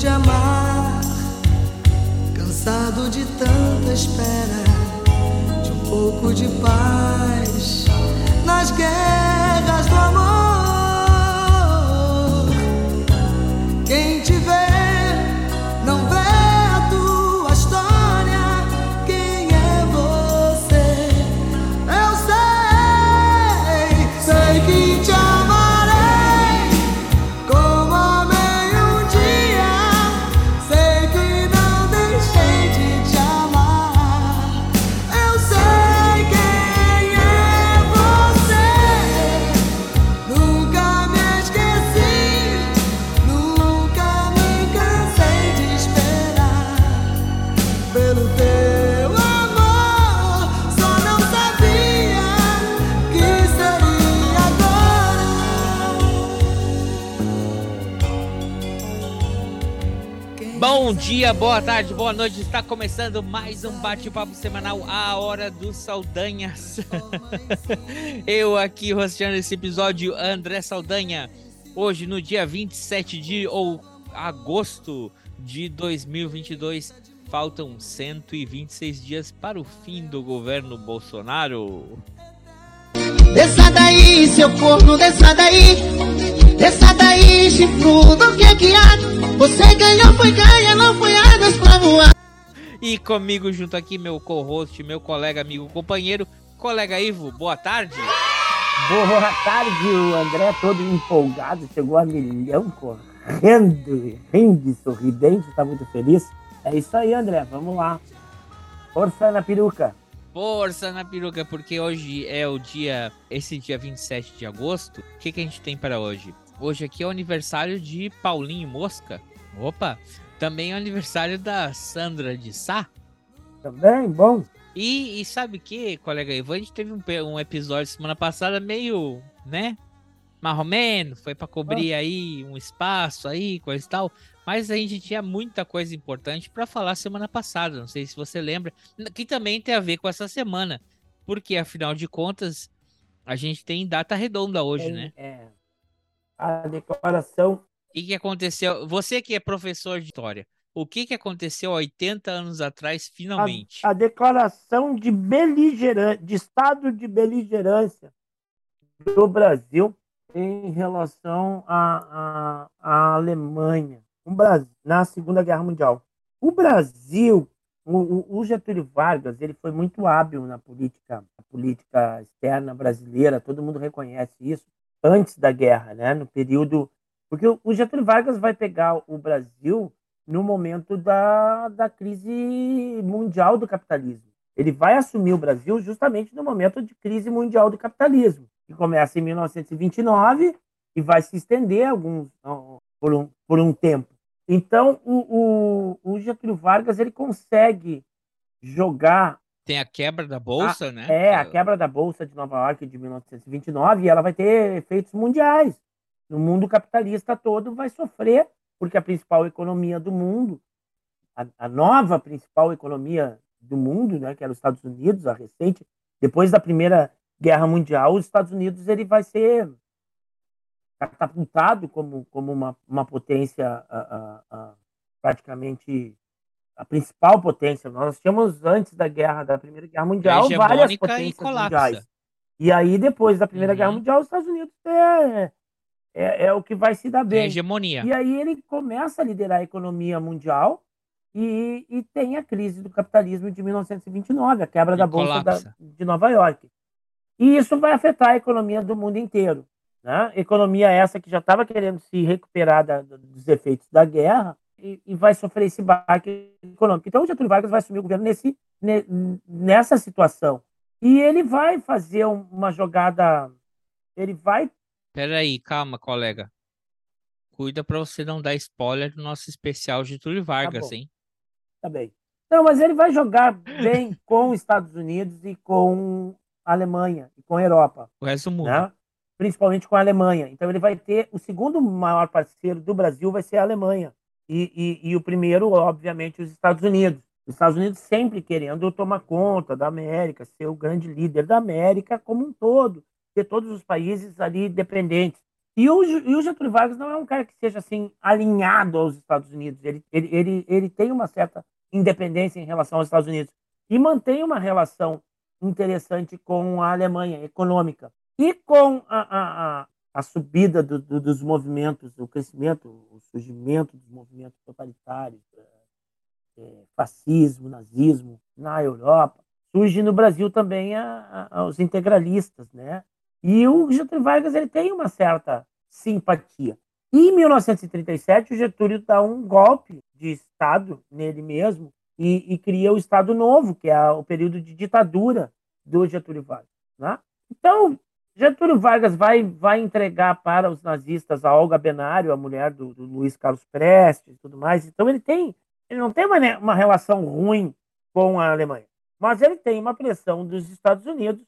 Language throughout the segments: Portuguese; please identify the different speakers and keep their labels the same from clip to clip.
Speaker 1: De amar, cansado de tanta espera, de um pouco de paz nas guerras do amor?
Speaker 2: Bom dia, boa tarde, boa noite. Está começando mais um bate-papo semanal, a hora dos Saldanhas. Eu aqui rosteando esse episódio, André Saldanha. Hoje, no dia 27 de ou, agosto de 2022, faltam 126 dias para o fim do governo Bolsonaro.
Speaker 3: Desça daí, seu corno, desça daí. Desça daí, chifrudo, o que que há? Você ganhou, foi ganha, não foi águas pra voar.
Speaker 2: E comigo junto aqui, meu co-host, meu colega, amigo, companheiro, colega Ivo, boa tarde.
Speaker 4: Boa tarde, o André todo empolgado, chegou a milhão correndo, rindo, sorridente, tá muito feliz. É isso aí, André, vamos lá. Força na peruca.
Speaker 2: Força na peruca, porque hoje é o dia, esse dia 27 de agosto. O que, que a gente tem para hoje? Hoje aqui é o aniversário de Paulinho Mosca. Opa! Também é o aniversário da Sandra de Sá.
Speaker 4: Também, bom.
Speaker 2: E, e sabe o que, colega Ivo? A gente teve um, um episódio semana passada meio, né? Marromeno, foi para cobrir aí um espaço aí, coisa e tal. Mas a gente tinha muita coisa importante para falar semana passada. Não sei se você lembra. Que também tem a ver com essa semana. Porque, afinal de contas, a gente tem data redonda hoje,
Speaker 4: É,
Speaker 2: né?
Speaker 4: é. A declaração
Speaker 2: O que, que aconteceu? Você que é professor de história, o que, que aconteceu há 80 anos atrás, finalmente?
Speaker 4: A, a declaração de beligerância, de estado de beligerância do Brasil em relação à, à, à Alemanha, Brasil, na Segunda Guerra Mundial. O Brasil, o, o- Getúlio Vargas, ele foi muito hábil na política, na política externa brasileira, todo mundo reconhece isso, antes da guerra, né? no período. Porque o o Getúlio Vargas vai pegar o Brasil no momento da, da crise mundial do capitalismo. Ele vai assumir o Brasil justamente no momento de crise mundial do capitalismo, que começa em 1929 e vai se estender alguns, por, um, por um tempo. Então, o, o, o Getúlio Vargas ele consegue jogar
Speaker 2: Tem a quebra da bolsa, né?
Speaker 4: é, a quebra da Bolsa de Nova York de 1929, e ela vai ter efeitos mundiais. No mundo capitalista todo vai sofrer, porque a principal economia do mundo, a, a nova principal economia do mundo, né, que era os Estados Unidos, a recente, depois da Primeira Guerra Mundial, os Estados Unidos ele vai ser catapultado como, como uma, uma potência a, a, a, praticamente a principal potência. Nós tínhamos antes da guerra da Primeira Guerra Mundial várias
Speaker 2: e
Speaker 4: potências
Speaker 2: colapsa.
Speaker 4: mundiais. E aí depois da Primeira
Speaker 2: Uhum.
Speaker 4: Guerra Mundial, os Estados Unidos é, é, é o que vai se dar
Speaker 2: a
Speaker 4: bem.
Speaker 2: hegemonia.
Speaker 4: E aí ele começa a liderar a economia mundial e, e tem a crise do capitalismo de 1929, a quebra
Speaker 2: E
Speaker 4: da bolsa da- de Nova York. E isso vai afetar a economia do mundo inteiro. Né? Economia essa que já estava querendo se recuperar da- dos efeitos da guerra e, e vai sofrer esse baque econômico. Então o Getúlio Vargas vai assumir o governo nesse, ne- nessa situação. E ele vai fazer um- uma jogada. Ele vai
Speaker 2: Peraí, calma, colega. cuida pra você não dar spoiler do nosso especial Getúlio Vargas,
Speaker 4: bom.
Speaker 2: hein?
Speaker 4: Tá bem. Não, mas ele vai jogar bem com os Estados Unidos e com a Alemanha e com a Europa.
Speaker 2: O resto do mundo.
Speaker 4: né? Principalmente com a Alemanha. Então ele vai ter o segundo maior parceiro do Brasil vai ser a Alemanha e, e, e o primeiro, obviamente, os Estados Unidos. Os Estados Unidos sempre querendo tomar conta da América, ser o grande líder da América como um todo, ter todos os países ali dependentes. E o, e o Getúlio Vargas não é um cara que seja assim alinhado aos Estados Unidos. Ele, ele, ele, ele tem uma certa independência em relação aos Estados Unidos e mantém uma relação interessante com a Alemanha, econômica. E com a, a, a, subida do, do, dos movimentos, o crescimento, o surgimento dos movimentos totalitários, eh, fascismo, nazismo na Europa, surge no Brasil também a, a, os integralistas, né? E o Getúlio Vargas ele tem uma certa simpatia. E em 1937 o Getúlio dá um golpe de Estado nele mesmo e, e cria o Estado Novo, que é o período de ditadura do Getúlio Vargas. Né? Então, Getúlio Vargas vai, vai entregar para os nazistas a Olga Benário, a mulher do, do Luiz Carlos Prestes e tudo mais. Então, ele tem ele não tem uma, ne- uma relação ruim com a Alemanha, mas ele tem uma pressão dos Estados Unidos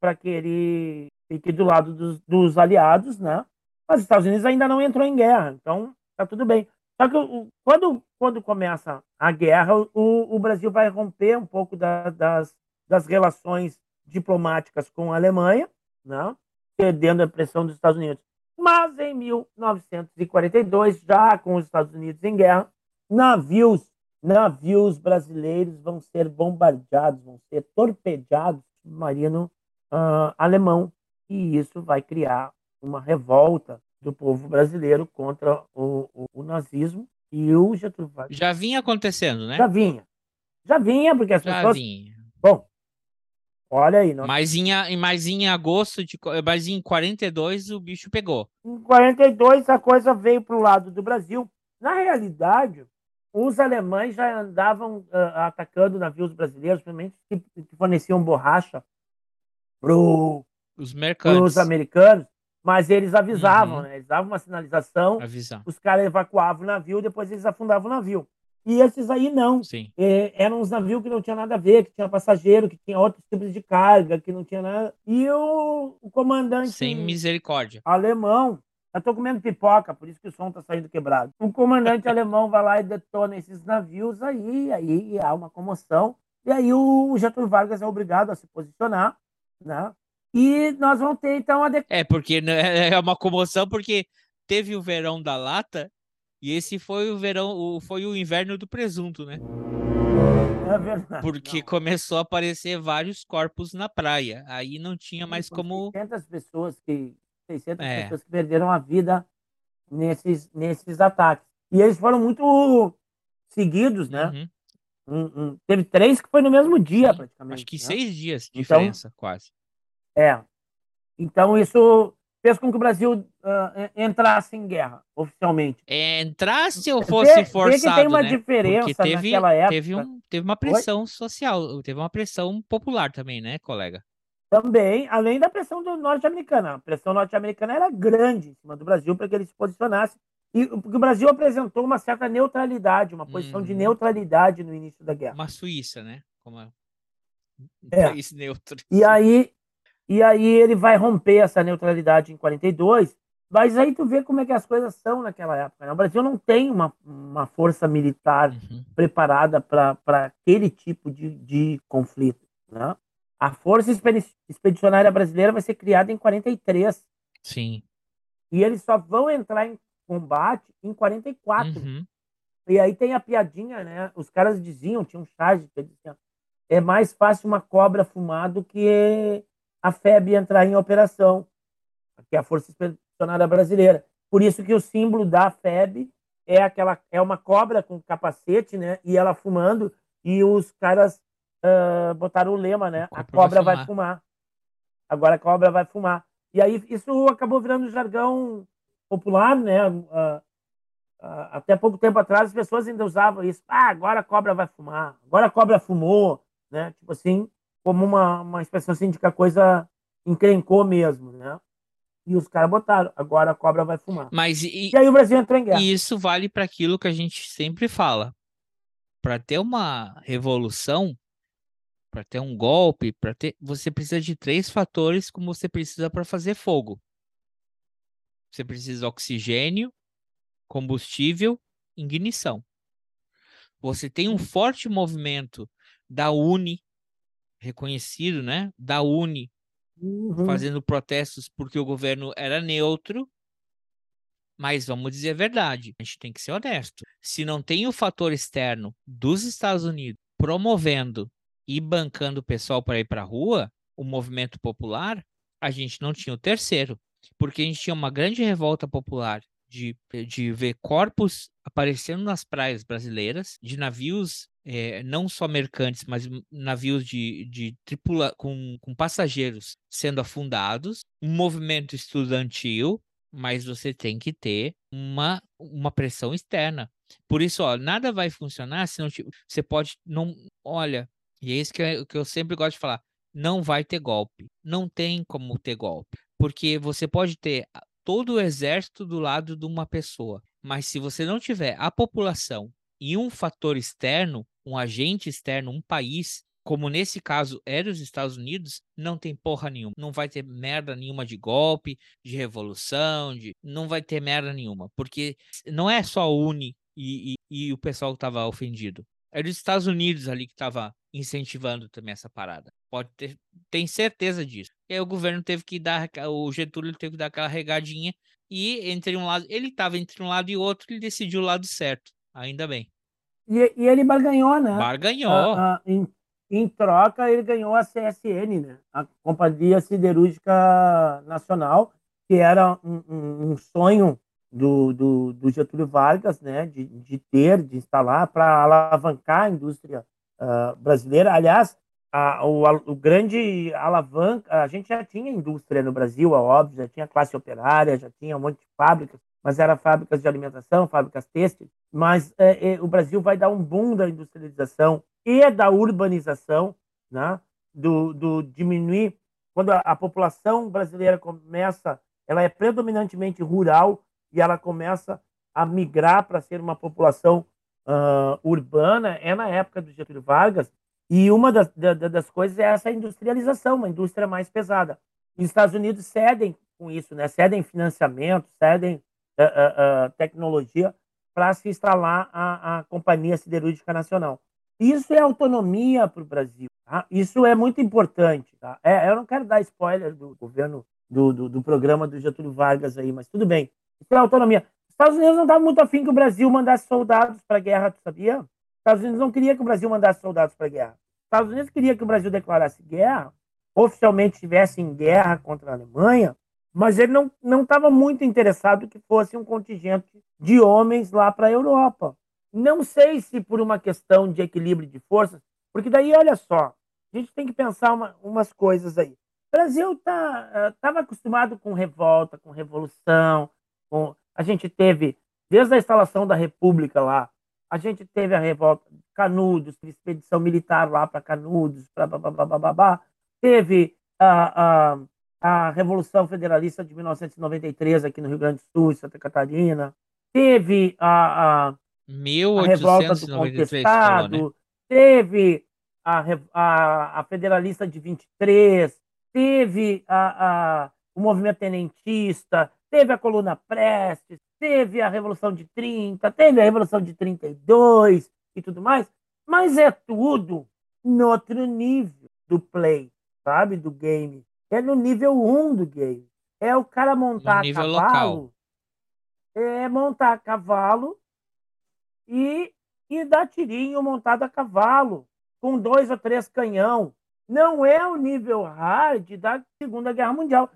Speaker 4: para que ele fique do lado dos, dos aliados, né? Mas os Estados Unidos ainda não entrou em guerra, então tá tudo bem. Só que o- quando, quando começa a guerra, o, o Brasil vai romper um pouco da- das, das relações diplomáticas com a Alemanha, né? cedendo a pressão dos Estados Unidos. Mas em 1942, já com os Estados Unidos em guerra, navios, navios brasileiros vão ser bombardeados, vão ser torpedeados no submarino ah, alemão, e isso vai criar uma revolta do povo brasileiro contra o, o- o nazismo e o Getúlio Vargas.
Speaker 2: Já vinha acontecendo, né?
Speaker 4: Já vinha. Já vinha, porque as
Speaker 2: Já
Speaker 4: pessoas.
Speaker 2: vinha.
Speaker 4: Olha aí, nós
Speaker 2: Mas em, mas em agosto de. Mas em 42 o bicho pegou.
Speaker 4: Em 42, a coisa veio para o lado do Brasil. Na realidade, os alemães já andavam ah, atacando navios brasileiros, principalmente que, que forneciam borracha para
Speaker 2: Os
Speaker 4: americanos, mas eles avisavam,
Speaker 2: Uhum.
Speaker 4: né? eles davam uma sinalização,
Speaker 2: Avisar.
Speaker 4: os caras evacuavam o navio, depois eles afundavam o navio. E esses aí não.
Speaker 2: Sim.
Speaker 4: É, eram uns navios que não tinha nada a ver, que tinha passageiro, que tinha outros tipos de carga, que não tinha nada. E o, o comandante
Speaker 2: Sem misericórdia.
Speaker 4: alemão. Eu tô comendo pipoca, por isso que o som tá saindo quebrado. O comandante alemão vai lá e detona esses navios aí, aí há uma comoção. E aí o Getúlio Vargas é obrigado a se posicionar, né? E nós vamos ter então a de...
Speaker 2: É, porque né, é uma comoção, porque teve o verão da lata e esse foi o verão, o, foi o inverno do presunto, né?
Speaker 4: é verdade.
Speaker 2: Porque
Speaker 4: não.
Speaker 2: começou a aparecer vários corpos na praia. Aí não tinha mais
Speaker 4: Foram
Speaker 2: como.
Speaker 4: 600 pessoas que 600
Speaker 2: É.
Speaker 4: pessoas que perderam a vida nesses nesses ataques. E eles foram muito seguidos, né?
Speaker 2: Uhum.
Speaker 4: Um- um- teve três que foi no mesmo dia,
Speaker 2: Sim,
Speaker 4: praticamente.
Speaker 2: Acho que
Speaker 4: né?
Speaker 2: seis dias de
Speaker 4: Então-
Speaker 2: diferença, quase.
Speaker 4: É. Então isso fez com que o Brasil en- entrasse em guerra oficialmente.
Speaker 2: É, entrasse ou fosse
Speaker 4: vê que
Speaker 2: forçado,
Speaker 4: tem uma
Speaker 2: né?
Speaker 4: diferença
Speaker 2: Porque teve,
Speaker 4: naquela época.
Speaker 2: teve, um, teve uma pressão social, teve uma pressão popular também, né, colega?
Speaker 4: Também, além da pressão norte-americana. A pressão norte-americana era grande em cima do Brasil para que ele se posicionasse. E porque o Brasil apresentou uma certa neutralidade, uma posição de
Speaker 2: Uhum.
Speaker 4: neutralidade no início da guerra.
Speaker 2: Uma Suíça, né? Como é um
Speaker 4: É.
Speaker 2: país neutro.
Speaker 4: E aí, e aí ele vai romper essa neutralidade em 42. Mas aí tu vê como é que as coisas são naquela época. né? O Brasil não tem uma, uma força militar
Speaker 2: Uhum.
Speaker 4: preparada para aquele tipo de, de conflito. Né? A Força Expedi- Expedicionária Brasileira vai ser criada em 43
Speaker 2: Sim.
Speaker 4: e eles só vão entrar em combate em 44.
Speaker 2: Uhum.
Speaker 4: E aí tem a piadinha, né? Os caras diziam, tinha um charge que dizia, é mais fácil uma cobra fumar do que a FEB entrar em operação, que é a Força Expedicionária Brasileira. Por isso que o símbolo da FEB é aquela é uma cobra com capacete, né? E ela fumando e os caras ah, botaram o lema, né?
Speaker 2: A
Speaker 4: A
Speaker 2: cobra vai
Speaker 4: cobra vai
Speaker 2: fumar.
Speaker 4: fumar. Agora a cobra vai fumar. E aí isso acabou virando jargão popular, né? Ah, ah, até pouco tempo atrás as pessoas ainda usavam isso. Ah, agora a cobra vai fumar. Agora a cobra fumou, né? Tipo assim, como uma, uma expressão assim de que a coisa encrencou mesmo, né? E os caras botaram, agora a cobra vai fumar.
Speaker 2: Mas e,
Speaker 4: E aí o Brasil entrou em guerra.
Speaker 2: e isso vale para aquilo que a gente sempre fala. Para ter uma revolução, para ter um golpe, para ter, você precisa de três fatores como você precisa para fazer fogo. Você precisa de oxigênio, combustível, ignição. Você tem um forte movimento da Uni, reconhecido, né? Da Uni,
Speaker 4: Uhum.
Speaker 2: fazendo protestos porque o governo era neutro. Mas vamos dizer a verdade, a gente tem que ser honesto. Se não tem o fator externo dos Estados Unidos promovendo e bancando o pessoal para ir para a rua, o movimento popular, a gente não tinha o terceiro. Porque a gente tinha uma grande revolta popular de, de ver corpos aparecendo nas praias brasileiras, de navios eh, não só mercantes, mas navios de, de tripula com, com passageiros sendo afundados, um movimento estudantil, mas você tem que ter uma, uma pressão externa. Por isso, ó, nada vai funcionar se não ti- você pode não, olha, e é isso que eu, que eu sempre gosto de falar, não vai ter golpe, não tem como ter golpe, porque você pode ter todo o exército do lado de uma pessoa, mas se você não tiver a população e um fator externo, um agente externo, um país, como nesse caso era os Estados Unidos, não tem porra nenhuma. Não vai ter merda nenhuma de golpe, de revolução, de não vai ter merda nenhuma, porque não é só a Uni e, e, e o pessoal que estava ofendido. Era os Estados Unidos ali que estava incentivando também essa parada. Pode ter, tem certeza disso. E aí o governo teve que dar, o Getúlio teve que dar aquela regadinha e entre um lado, ele estava entre um lado e outro, ele decidiu o lado certo. Ainda bem.
Speaker 4: E, e ele barganhou, né?
Speaker 2: Barganhou.
Speaker 4: Ah, ah, em, em troca, ele ganhou a CSN, né? A Companhia Siderúrgica Nacional, que era um, um- um sonho do, do, do Getúlio Vargas, né? De, de ter, de instalar, para alavancar a indústria ah, brasileira. Aliás, a, o, a- o grande alavanca, a gente já tinha indústria no Brasil, é óbvio, já tinha classe operária, já tinha um monte de fábricas, mas eram fábricas de alimentação, fábricas têxteis. Mas é, é, o Brasil vai dar um boom da industrialização e da urbanização, né? do, do diminuir. Quando a, a população brasileira começa, ela é predominantemente rural e ela começa a migrar para ser uma população ah, urbana, é na época do Getúlio Vargas. E uma das, da- da- das coisas é essa industrialização, uma indústria mais pesada. Os Estados Unidos cedem com isso, né? cedem financiamento, cedem ah, ah, ah, tecnologia para se instalar a, a Companhia Siderúrgica Nacional. Isso é autonomia para o Brasil. tá? Isso é muito importante. Tá? É, eu não quero dar spoiler do governo, do, do, do programa do Getúlio Vargas aí, mas tudo bem. Isso é autonomia. Os Estados Unidos não estavam muito afim que o Brasil mandasse soldados para a guerra, tu sabia? Os Estados Unidos não queria que o Brasil mandasse soldados para a guerra. Os Estados Unidos queria que o Brasil declarasse guerra, oficialmente estivesse em guerra contra a Alemanha, mas ele não não estava muito interessado que fosse um contingente de homens lá para a Europa. Não sei se por uma questão de equilíbrio de forças, porque daí, olha só, a gente tem que pensar uma, umas coisas aí. O Brasil estava tá, acostumado com revolta, com revolução, com... a gente teve, desde a instalação da República lá, a gente teve a revolta de Canudos, expedição militar lá para Canudos, blá, blá, blá, blá, blá, blá, blá. teve a, a, a Revolução Federalista de 1993 aqui no Rio Grande do Sul, em Santa Catarina, teve a, a, a revolta do
Speaker 2: 1893, falou, né?
Speaker 4: contestado, teve a, a, a Federalista de 23, teve a, a, o movimento tenentista, teve a coluna Prestes, teve a Revolução de 30, teve a Revolução de 32 e tudo mais, mas é tudo no outro nível do play, sabe? Do game. É no nível 1 do game. É o cara montar cavalo.
Speaker 2: local.
Speaker 4: É montar a cavalo e, e dar tirinho montado a cavalo, com dois ou três canhão. Não é o nível hard da Segunda Guerra Mundial.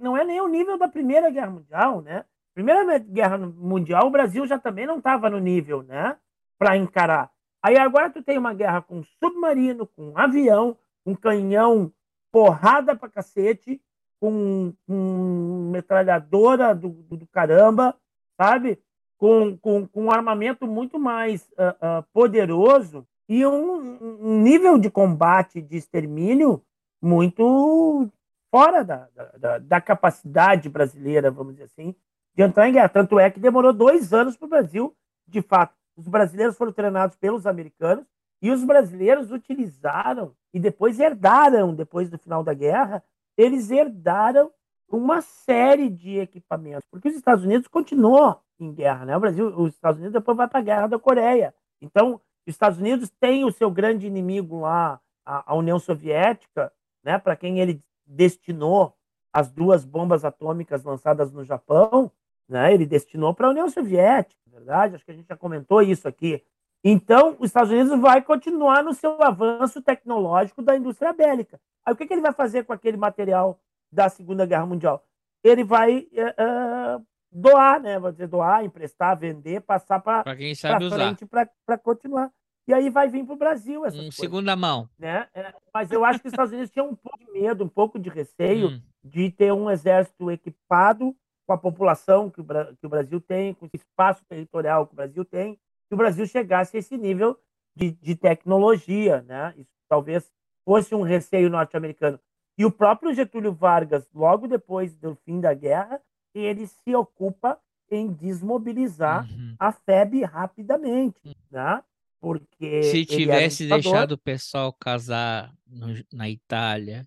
Speaker 4: Não é nem o nível da Primeira Guerra Mundial, né? Primeira Guerra Mundial, o Brasil já também não estava no nível, né? Para encarar. Aí agora tu tem uma guerra com submarino, com avião, com canhão, porrada pra cacete, com, com metralhadora do, do, caramba, sabe? Com, com, com um armamento muito mais ah, ah, poderoso e um, um nível de combate, de extermínio muito fora da, da, da, capacidade brasileira, vamos dizer assim, de entrar em guerra. Tanto é que demorou dois anos para o Brasil, de fato. Os brasileiros foram treinados pelos americanos e os brasileiros utilizaram e depois herdaram, depois do final da guerra, eles herdaram uma série de equipamentos, porque os Estados Unidos continuam em guerra, né? O Brasil, os Estados Unidos depois vai para a guerra da Coreia. Então, os Estados Unidos têm o seu grande inimigo lá, a, a União Soviética, né? Para quem ele destinou as duas bombas atômicas lançadas no Japão, né? Ele destinou para a União Soviética, verdade. Acho que a gente já comentou isso aqui. Então, os Estados Unidos vai continuar no seu avanço tecnológico da indústria bélica. Aí, o que, que ele vai fazer com aquele material da Segunda Guerra Mundial? Ele vai uh, doar, né? Vai dizer doar, emprestar, vender, passar para frente para continuar. E aí vai vir para o Brasil essa
Speaker 2: um segunda mão.
Speaker 4: Né? É, mas eu acho que os Estados Unidos tinham um pouco de medo, um pouco de receio hum. de ter um exército equipado com a população que o, que o Brasil tem, com o espaço territorial que o Brasil tem, que o Brasil chegasse a esse nível de, de tecnologia. Né? Isso talvez fosse um receio norte-americano. E o próprio Getúlio Vargas, logo depois do fim da guerra, ele se ocupa em desmobilizar
Speaker 2: Uhum.
Speaker 4: a FEB rapidamente, né? Porque
Speaker 2: Se
Speaker 4: um
Speaker 2: tivesse deixado o pessoal casar no- na Itália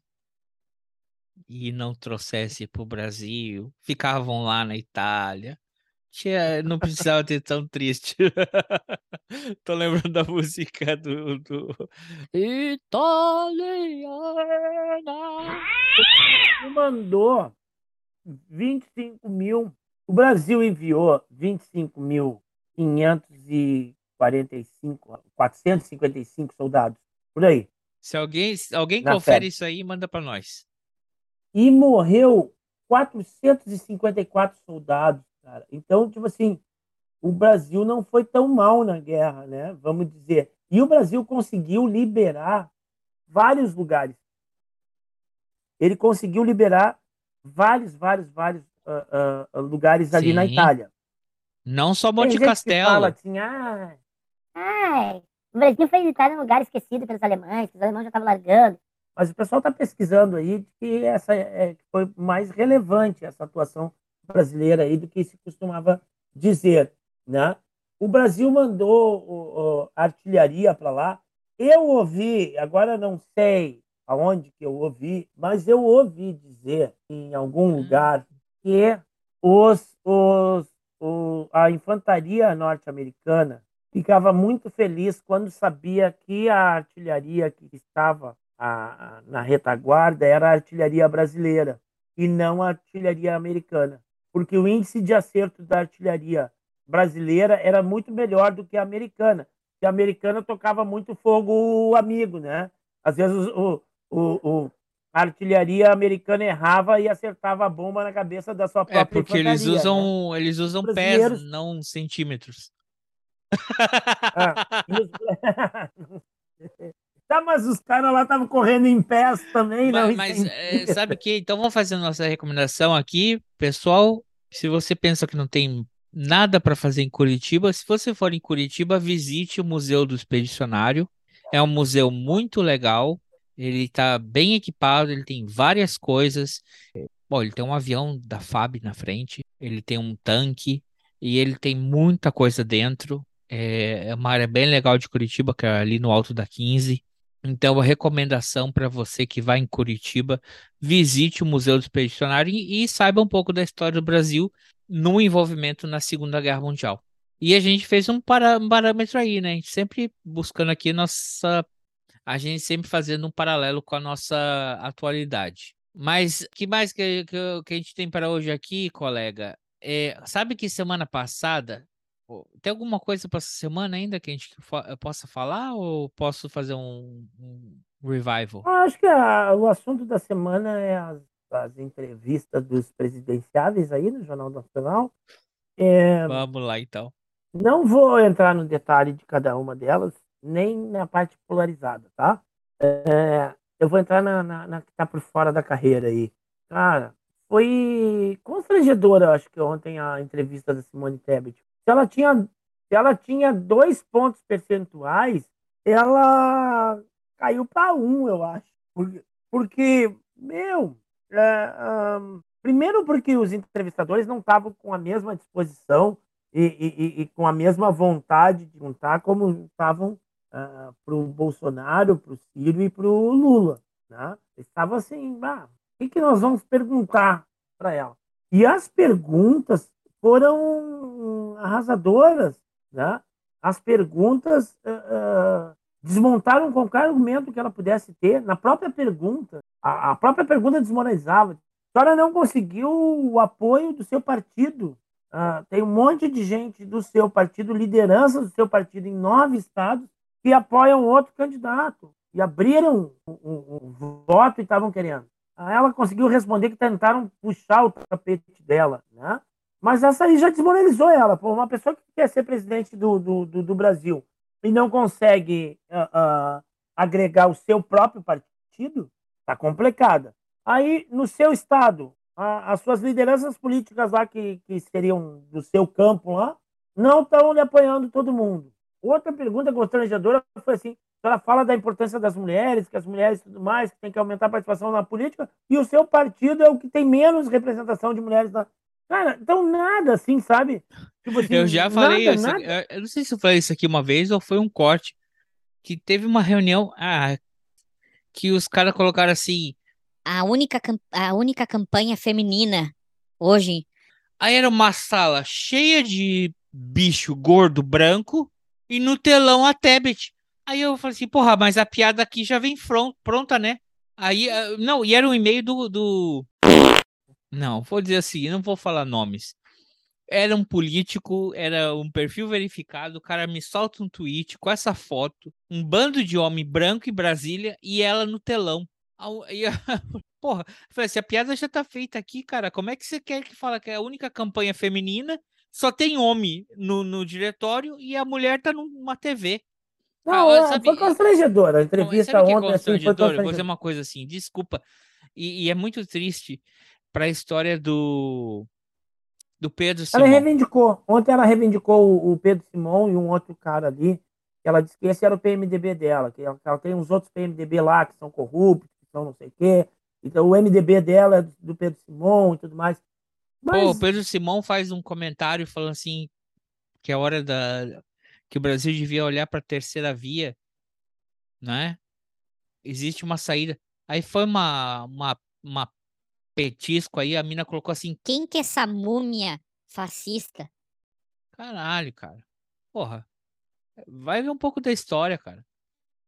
Speaker 2: e não trouxesse para o Brasil, ficavam lá na Itália, tinha, não precisava ter tão triste. Tô lembrando da música do, do... Italiana.
Speaker 4: Mandou 25 mil. O Brasil enviou 25.545, 455 soldados, por aí.
Speaker 2: Se alguém, se alguém
Speaker 4: Na
Speaker 2: confere
Speaker 4: FEB.
Speaker 2: isso aí, manda para nós.
Speaker 4: E morreu 454 soldados, cara. Então, tipo assim, o Brasil não foi tão mal na guerra, né? Vamos dizer. E o Brasil conseguiu liberar vários lugares. Ele conseguiu liberar vários, vários, vários ah, ah, lugares ali na
Speaker 2: Sim.
Speaker 4: Itália.
Speaker 2: Não só Monte Castelo.
Speaker 4: fala assim, ah,
Speaker 5: Ai, o Brasil foi estar em um lugar esquecido pelos alemães, que os alemães já estavam largando.
Speaker 4: mas o pessoal está pesquisando aí de que essa é, que foi mais relevante essa atuação brasileira aí do que se costumava dizer, né? O Brasil mandou o- o- artilharia para lá. Eu ouvi, agora não sei aonde que eu ouvi, mas eu ouvi dizer em algum lugar que os, os, o- a infantaria norte-americana ficava muito feliz quando sabia que a artilharia que estava a- a- na retaguarda era a artilharia brasileira e não a artilharia americana, porque o índice de acerto da artilharia brasileira era muito melhor do que a americana. E a americana tocava muito fogo amigo, né? Às vezes o, o, o- a artilharia americana errava e acertava a bomba na cabeça da sua própria
Speaker 2: É porque eles
Speaker 4: infantaria, né?
Speaker 2: usam, eles usam pés, não centímetros.
Speaker 4: Ah, tá, mas os caras lá estavam correndo em pés também, não
Speaker 2: Mas, mas,
Speaker 4: entendi.
Speaker 2: é, sabe o que? Então vamos fazer nossa recomendação aqui, pessoal. Se você pensa que não tem nada para fazer em Curitiba, se você for em Curitiba, visite o Museu do Expedicionário. É um museu muito legal. Ele está bem equipado, ele tem várias coisas. Bom, ele tem um avião da FAB na frente, ele tem um tanque e ele tem muita coisa dentro. É, é uma área bem legal de Curitiba, que é ali no alto da 15. Então, a recomendação para você que vai em Curitiba, visite o Museu do Expedicionário e, e saiba um pouco da história do Brasil no envolvimento na Segunda Guerra Mundial. E a gente fez um, para- um parâmetro aí, né? A gente sempre buscando aqui nossa. A gente sempre fazendo um paralelo com a nossa atualidade. Mas que mais que, que, que a gente tem para hoje aqui, colega? É, sabe que semana passada Tem alguma coisa para essa semana ainda que a gente eu possa falar ou posso fazer um, um revival?
Speaker 4: Eu acho que a- o assunto da semana é as, as entrevistas dos presidenciáveis aí no Jornal Nacional. É,
Speaker 2: Vamos lá então.
Speaker 4: não vou entrar no detalhe de cada uma delas, nem na parte polarizada, tá? É, eu vou entrar na, na, na que tá por fora da carreira aí. Cara, foi constrangedora, acho que ontem a entrevista da Simone Tebet. Ela tinha, ela tinha dois pontos percentuais, ela caiu para um, eu acho. Porque, porque meu, é, ahn, primeiro porque os entrevistadores não estavam com a mesma disposição e, e- e- com a mesma vontade de contar como estavam para o Bolsonaro, para o Ciro e para o Lula. Né? Estavam assim, ah, o que, que nós vamos perguntar para ela? E as perguntas foram arrasadoras. Né? As perguntas ah, ah, desmontaram qualquer argumento que ela pudesse ter. Na própria pergunta, a, a própria pergunta desmoralizava. A senhora não conseguiu o apoio do seu partido. Ah, tem um monte de gente do seu partido, liderança do seu partido em nove estados, que apoiam outro candidato. E abriram o, voto e estavam querendo. Ela conseguiu responder que tentaram puxar o tapete dela. Né? Mas essa aí já desmoralizou ela. Pô, uma pessoa que quer ser presidente do, do, do, do Brasil e não consegue ah, ah, agregar o seu próprio partido, está complicada. Aí, no seu estado, a- as suas lideranças políticas lá, que, que seriam do seu campo lá, não estão lhe apoiando todo mundo. Outra pergunta constrangedora foi assim: ela fala da importância das mulheres, que as mulheres tudo mais, que tem que aumentar a participação na política, e o seu partido é o que tem menos representação de mulheres na. Cara, então nada assim, sabe? Tipo assim,
Speaker 2: Eu já falei
Speaker 4: nada,
Speaker 2: isso
Speaker 4: nada.
Speaker 2: eu- não sei se eu falei isso aqui uma vez ou foi um corte, que teve uma reunião, ah, que os caras colocaram assim,
Speaker 6: A única, a única campanha feminina hoje.
Speaker 2: aí era uma sala cheia de bicho gordo branco e no telão a Tebet. Aí eu falei assim, porra, mas a piada aqui já vem pronta, né? Aí, ah, não, e era um e-mail do, do... Não, vou dizer assim, não vou falar nomes. Era um político, era um perfil verificado, o cara me solta um tweet com essa foto, um bando de homem branco em Brasília e ela no telão. E, porra, falei assim, a piada já tá feita aqui, cara, como é que você quer que fala que é a única campanha feminina, só tem homem no, no diretório e a mulher tá numa TV.
Speaker 4: Não,
Speaker 2: Ah,
Speaker 4: é,
Speaker 2: sabe-
Speaker 4: foi constrangedora. A
Speaker 2: mas
Speaker 4: entrevista
Speaker 2: sabe o que é
Speaker 4: ontem assim, foi
Speaker 2: constrangedor? Eu Vou dizer
Speaker 4: constrangedora.
Speaker 2: uma coisa assim, desculpa. E, e é muito triste para a história do do Pedro
Speaker 4: Ela
Speaker 2: Simão.
Speaker 4: reivindicou. Ontem ela reivindicou o, Pedro Simão e um outro cara ali. Ela disse que esse era o PMDB dela. Que ela, que ela tem uns outros PMDB lá que são corruptos, que são não sei o quê. Então o MDB dela é do- Pedro Simão e tudo mais.
Speaker 2: Pô,
Speaker 4: Mas
Speaker 2: o Pedro Simão faz um comentário falando assim que é hora da que o Brasil devia olhar para a terceira via, né? Existe uma saída. Aí foi uma uma, uma petisco aí, a mina colocou assim,
Speaker 6: Quem que é essa múmia fascista?
Speaker 2: caralho, cara. Porra. Vai ver um pouco da história, cara.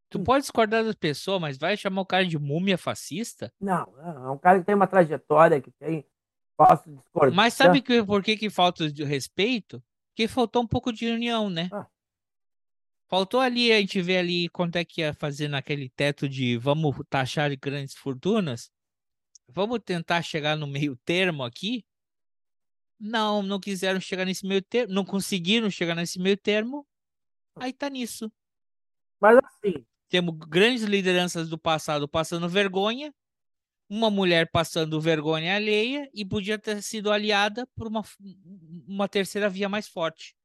Speaker 2: Tu pode discordar das pessoas, mas vai chamar o cara de múmia fascista?
Speaker 4: não, é um cara que tem uma trajetória, que tem. Posso discordar.
Speaker 2: Mas sabe que, por que, que falta de respeito? Porque faltou um pouco de união, né?
Speaker 4: Ah.
Speaker 2: Faltou ali, a gente ver ali quanto é que ia fazer naquele teto de vamos taxar grandes fortunas. Vamos tentar chegar no meio termo aqui. Não, não quiseram chegar nesse meio termo, não conseguiram chegar nesse meio termo. Aí tá nisso.
Speaker 4: Mas assim,
Speaker 2: Temos grandes lideranças do passado passando vergonha, uma mulher passando vergonha alheia e podia ter sido aliada por uma, uma terceira via mais forte.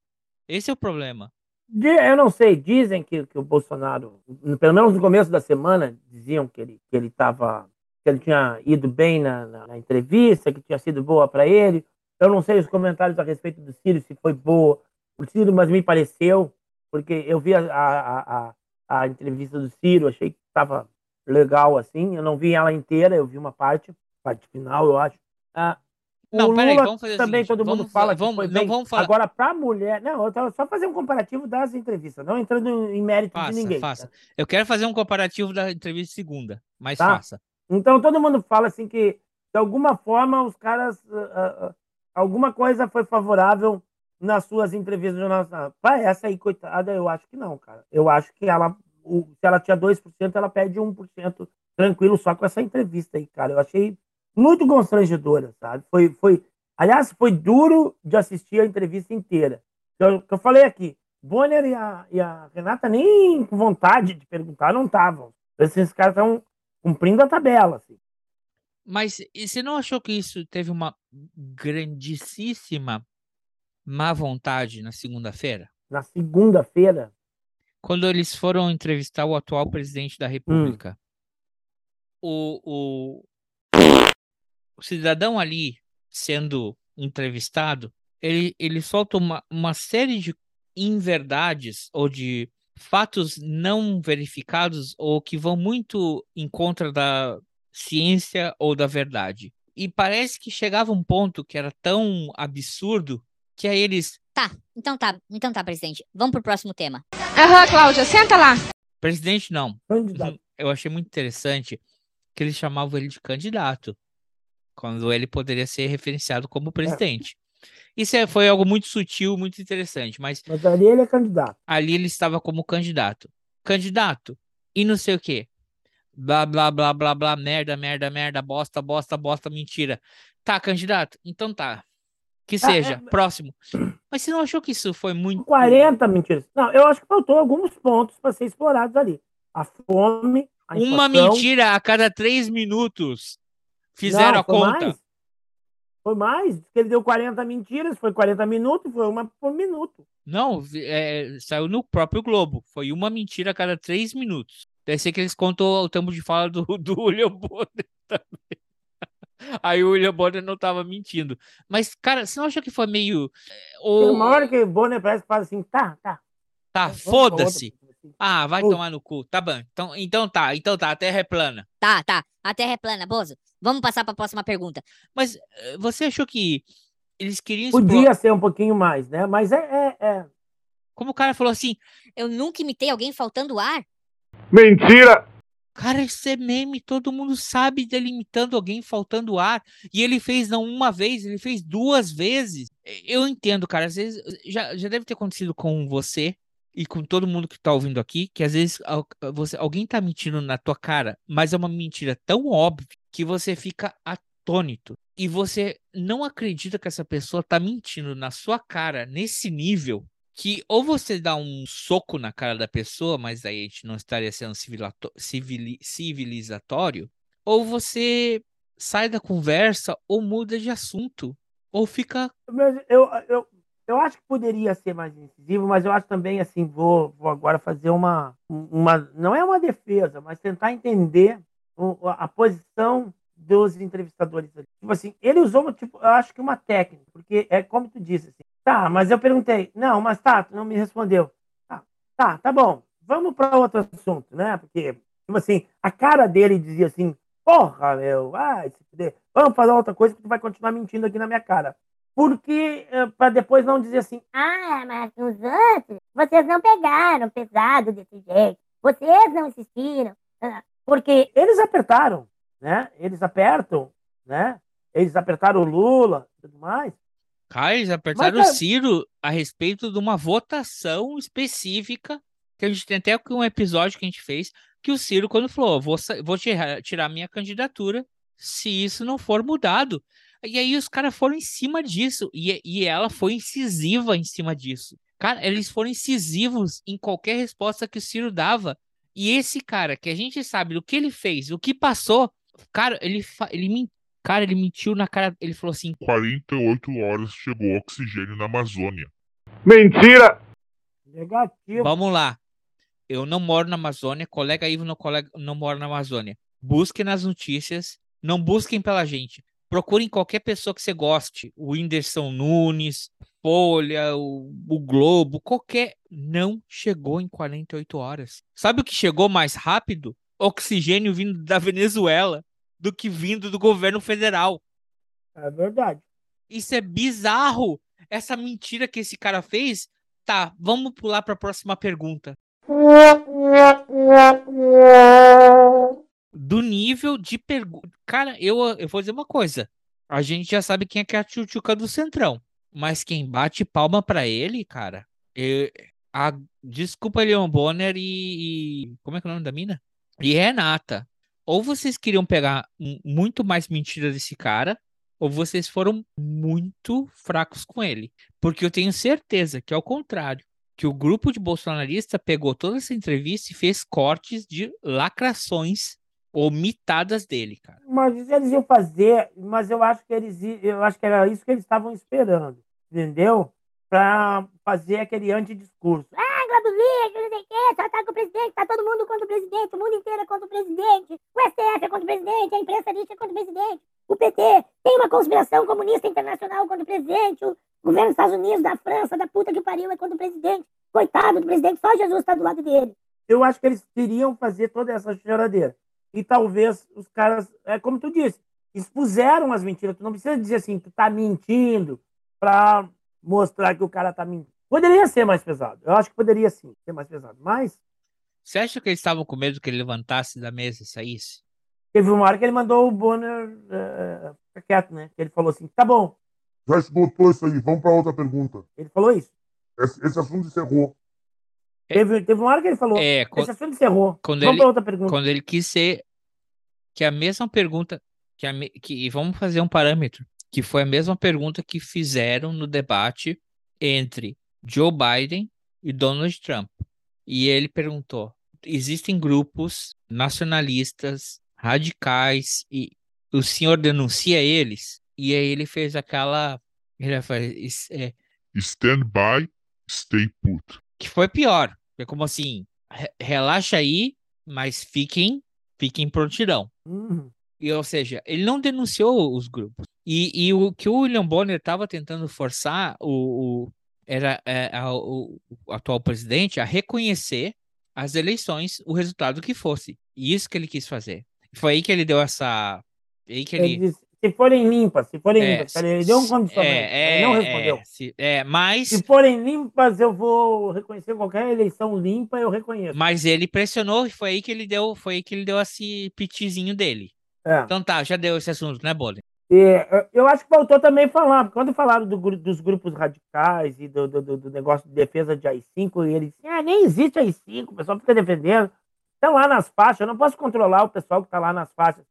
Speaker 2: Esse é o problema.
Speaker 4: eu não sei, dizem que, que o Bolsonaro, pelo menos no começo da semana, diziam que ele que ele estava que ele tinha ido bem na, na- na entrevista, que tinha sido boa para ele. Eu não sei os comentários a respeito do Ciro, se foi boa o Ciro, mas me pareceu, porque eu vi a, a, a, a entrevista do Ciro, achei que estava legal assim. Eu não vi ela inteira, eu vi uma parte, parte final, eu acho. Ah,
Speaker 2: Não, peraí, vamos fazer
Speaker 4: também
Speaker 2: seguinte,
Speaker 4: todo mundo
Speaker 2: vamos-
Speaker 4: fala que
Speaker 2: vamos- não
Speaker 4: bem.
Speaker 2: vamos falar-
Speaker 4: Agora, para mulher, não, eu tava só fazer um comparativo das entrevistas, não entrando em mérito
Speaker 2: Faça,
Speaker 4: de ninguém.
Speaker 2: faça.
Speaker 4: tá?
Speaker 2: Eu quero fazer um comparativo da entrevista segunda, mas
Speaker 4: Tá.
Speaker 2: faça.
Speaker 4: Então todo mundo fala assim que de alguma forma os caras ah, ah, alguma coisa foi favorável nas suas entrevistas no Jornal Nacional. Para essa aí, coitada, eu acho que não, cara. Eu acho que ela, o- se ela tinha 2%, ela perde 1% tranquilo só com essa entrevista aí, cara. Eu achei muito constrangedora, sabe? Foi, foi, aliás, foi duro de assistir a entrevista inteira. Eu, que eu falei aqui, Bonner e a, e a Renata nem com vontade de perguntar não estavam. Esses caras estão cumprindo a tabela, assim.
Speaker 2: Mas e você não achou que isso teve uma grandíssima má vontade na segunda-feira?
Speaker 4: Na segunda-feira,
Speaker 2: Quando eles foram entrevistar o atual presidente
Speaker 4: Hum.
Speaker 2: da República, o, o, o cidadão ali sendo entrevistado, ele, ele solta uma, uma série de inverdades ou de fatos não verificados ou que vão muito em contra da ciência ou da verdade. E parece que chegava um ponto que era tão absurdo que aí eles.
Speaker 6: Tá, então tá, então tá, presidente. Vamos pro próximo tema.
Speaker 7: Aham, Cláudia, senta lá.
Speaker 2: Presidente, não.
Speaker 4: Candidato.
Speaker 2: Eu achei muito interessante que eles chamavam ele de candidato, quando ele poderia ser referenciado como presidente. Isso é- foi algo muito sutil, muito interessante, mas
Speaker 4: Mas ali ele é candidato.
Speaker 2: ali ele estava como candidato. Candidato e não sei o quê. Blá, blá, blá, blá, blá, merda, merda, merda, bosta, bosta, bosta, mentira. Tá, candidato? Então tá. Que
Speaker 4: Ah,
Speaker 2: seja,
Speaker 4: é-
Speaker 2: próximo. Mas você não achou que isso foi muito.
Speaker 4: 40 mentiras. Não, eu acho que faltou alguns pontos para ser explorados ali. A fome, a
Speaker 2: Uma
Speaker 4: inflação.
Speaker 2: mentira a cada três minutos. Fizeram
Speaker 4: Não,
Speaker 2: a conta.
Speaker 4: mais. Foi mais. Que Ele deu 40 mentiras, foi 40 minutos, foi uma por minuto.
Speaker 2: Não, é, saiu no próprio Globo. Foi uma mentira a cada três minutos. Deve ser que eles contam o tempo de fala do, do William Bonner também. Aí o William Bonner não tava mentindo. Mas, cara, você não acha que foi meio. é,
Speaker 4: Tem
Speaker 2: Ou...
Speaker 4: uma hora que o Bonner parece que fala assim, tá, tá.
Speaker 2: Tá,
Speaker 4: vamos
Speaker 2: Ah, vai tomar no cu. Tá bom. Então, então tá, então tá, a terra é plana.
Speaker 6: Tá, tá. A Terra é plana, Bozo. Vamos passar pra próxima pergunta.
Speaker 2: Mas eh, você achou que eles queriam explorar.
Speaker 4: Podia ser um pouquinho mais, né? Mas é, é, é.
Speaker 2: Como o cara falou assim,
Speaker 6: Eu nunca imitei alguém faltando ar.
Speaker 8: Mentira!
Speaker 2: Cara, isso é meme, todo mundo sabe dele imitando alguém faltando ar. E ele fez não uma vez, ele fez duas vezes. Eu entendo, cara, às vezes já, já deve ter acontecido com você e com todo mundo que tá ouvindo aqui, que às vezes você, alguém tá mentindo na tua cara, mas é uma mentira tão óbvia que você fica atônito. E você não acredita que essa pessoa tá mentindo na sua cara nesse nível que ou você dá um soco na cara da pessoa, mas aí a gente não estaria sendo civili- civilizatório, ou você sai da conversa ou muda de assunto, ou fica.
Speaker 4: Mas eu, eu, eu acho que poderia ser mais incisivo, mas eu acho também assim, vou, vou agora fazer uma, uma. Não é uma defesa, mas tentar entender a posição dos entrevistadores. Tipo assim, ele usou, tipo, eu acho que uma técnica, porque é como tu disse, assim, tá, mas eu perguntei, não, mas tá, tu não me respondeu. Tá, tá, tá bom, vamos para outro assunto, né? Porque, tipo assim, a cara dele dizia assim, porra, meu, ai, se fuder, vamos falar outra coisa que tu vai continuar mentindo aqui na minha cara. Porque, para depois não dizer assim,
Speaker 5: Ah, mas os outros, vocês não pegaram pesado desse jeito. Vocês não insistiram. Porque
Speaker 4: eles apertaram, né? Eles apertam, né? Eles apertaram o Lula e tudo mais.
Speaker 2: Cara, eles apertaram
Speaker 4: Mas,
Speaker 2: o
Speaker 4: cara-
Speaker 2: Ciro a respeito de uma votação específica, que a gente tem até um episódio que a gente fez, que o Ciro, quando falou, vou, vou tirar, tirar minha candidatura se isso não for mudado. E aí os caras foram em cima disso, e, e ela foi incisiva em cima disso. Cara, eles foram incisivos em qualquer resposta que o Ciro dava. E esse cara, que a gente sabe do que ele fez, o que passou, cara, ele, ele, men- cara, ele mentiu na cara, ele falou assim,
Speaker 8: 48 horas chegou oxigênio na Amazônia.
Speaker 4: Mentira! Negativo.
Speaker 2: Vamos lá. Eu não moro na Amazônia, colega Ivo não, colega, não mora na Amazônia. Busquem nas notícias, não busquem pela gente. Procurem qualquer pessoa que você goste. O Whindersson Nunes, Folha, o, o Globo, qualquer. Não chegou em 48 horas. Sabe o que chegou mais rápido? Oxigênio vindo da Venezuela do que vindo do governo federal.
Speaker 4: É verdade.
Speaker 2: Isso é bizarro. Essa mentira que esse cara fez. Tá, vamos pular para a próxima pergunta. Do nível de pergunta. Cara, eu, eu vou dizer uma coisa. A gente já sabe quem é que é a tchutchuca do Centrão. Mas quem bate palma pra ele, cara. eu- a, desculpa, Leon Bonner e, e- Como é que é o nome da mina? E Renata. Ou vocês queriam pegar muito mais mentira desse cara, ou vocês foram muito fracos com ele. Porque eu tenho certeza que, ao contrário, que o grupo de bolsonarista pegou toda essa entrevista e fez cortes de lacrações ou mitadas dele, cara.
Speaker 4: Mas eles iam fazer, mas eu acho que eles eu acho que era isso que eles estavam esperando, entendeu? Para fazer aquele antidiscurso.
Speaker 5: Ah, Globo Vídeo, não sei o quê, só ataca o presidente, tá todo mundo contra o presidente, o mundo inteiro é contra o presidente, o STF é contra o presidente, a imprensa que é contra o presidente, o PT tem uma conspiração comunista internacional contra o presidente, o governo dos Estados Unidos, da França, da puta que pariu é contra o presidente. Coitado do presidente, só Jesus tá do lado dele.
Speaker 4: Eu acho que eles queriam fazer toda essa choradeira. E talvez os caras, é como tu disse, expuseram as mentiras. Tu não precisa dizer assim, tu tá mentindo pra mostrar que o cara tá mentindo. Poderia ser mais pesado. Eu acho que poderia sim ser mais pesado. Mas
Speaker 2: Você acha que eles estavam com medo que ele levantasse da mesa e saísse?
Speaker 4: teve uma hora que ele mandou o Bonner eh, ficar quieto, né? Ele falou assim: tá bom.
Speaker 8: Já esgotou isso aí, vamos para outra pergunta.
Speaker 4: Ele falou isso.
Speaker 8: Esse, esse assunto encerrou.
Speaker 4: Teve, teve uma hora que ele falou:
Speaker 2: É, co-
Speaker 4: esse assunto encerrou.
Speaker 2: quando
Speaker 4: Vamos
Speaker 2: ele,
Speaker 4: pra outra pergunta.
Speaker 2: quando ele quis ser que a mesma pergunta que, a, que e vamos fazer um parâmetro que foi a mesma pergunta que fizeram no debate entre Joe Biden e Donald Trump e ele perguntou existem grupos nacionalistas radicais e o senhor denuncia eles e aí ele fez aquela ele fez, é,
Speaker 8: Stand by, stay put.
Speaker 2: que foi pior. É como assim, re- relaxa aí, mas fiquem, fiquem em prontidão.
Speaker 4: Uhum.
Speaker 2: E, ou seja, ele não denunciou os grupos. E, e o que o William Bonner estava tentando forçar o, o- era é, a- o, o atual presidente a reconhecer as eleições, o resultado que fosse. E isso que ele quis fazer. Foi aí que ele deu essa. Aí que
Speaker 4: Ele
Speaker 2: ele.
Speaker 4: Disse: se forem limpas, se forem
Speaker 2: É,
Speaker 4: limpas. Ele deu um condicionamento.
Speaker 2: é,
Speaker 4: ele não
Speaker 2: é,
Speaker 4: respondeu.
Speaker 2: é, se- é, mas.
Speaker 4: Se forem limpas, eu vou reconhecer qualquer eleição limpa, eu reconheço.
Speaker 2: Mas ele pressionou e foi aí que ele deu, foi aí que ele deu esse pitizinho dele.
Speaker 4: É.
Speaker 2: Então tá, já deu esse assunto, né, Bolin?
Speaker 4: E, eu- acho que faltou também falar, porque quando falaram do dos grupos radicais e do, do, do- negócio de defesa de AI-5, e eles disseram, ah, nem existe AI-5, o pessoal fica defendendo. Estão lá nas faixas, eu não posso controlar o pessoal que está lá nas faixas.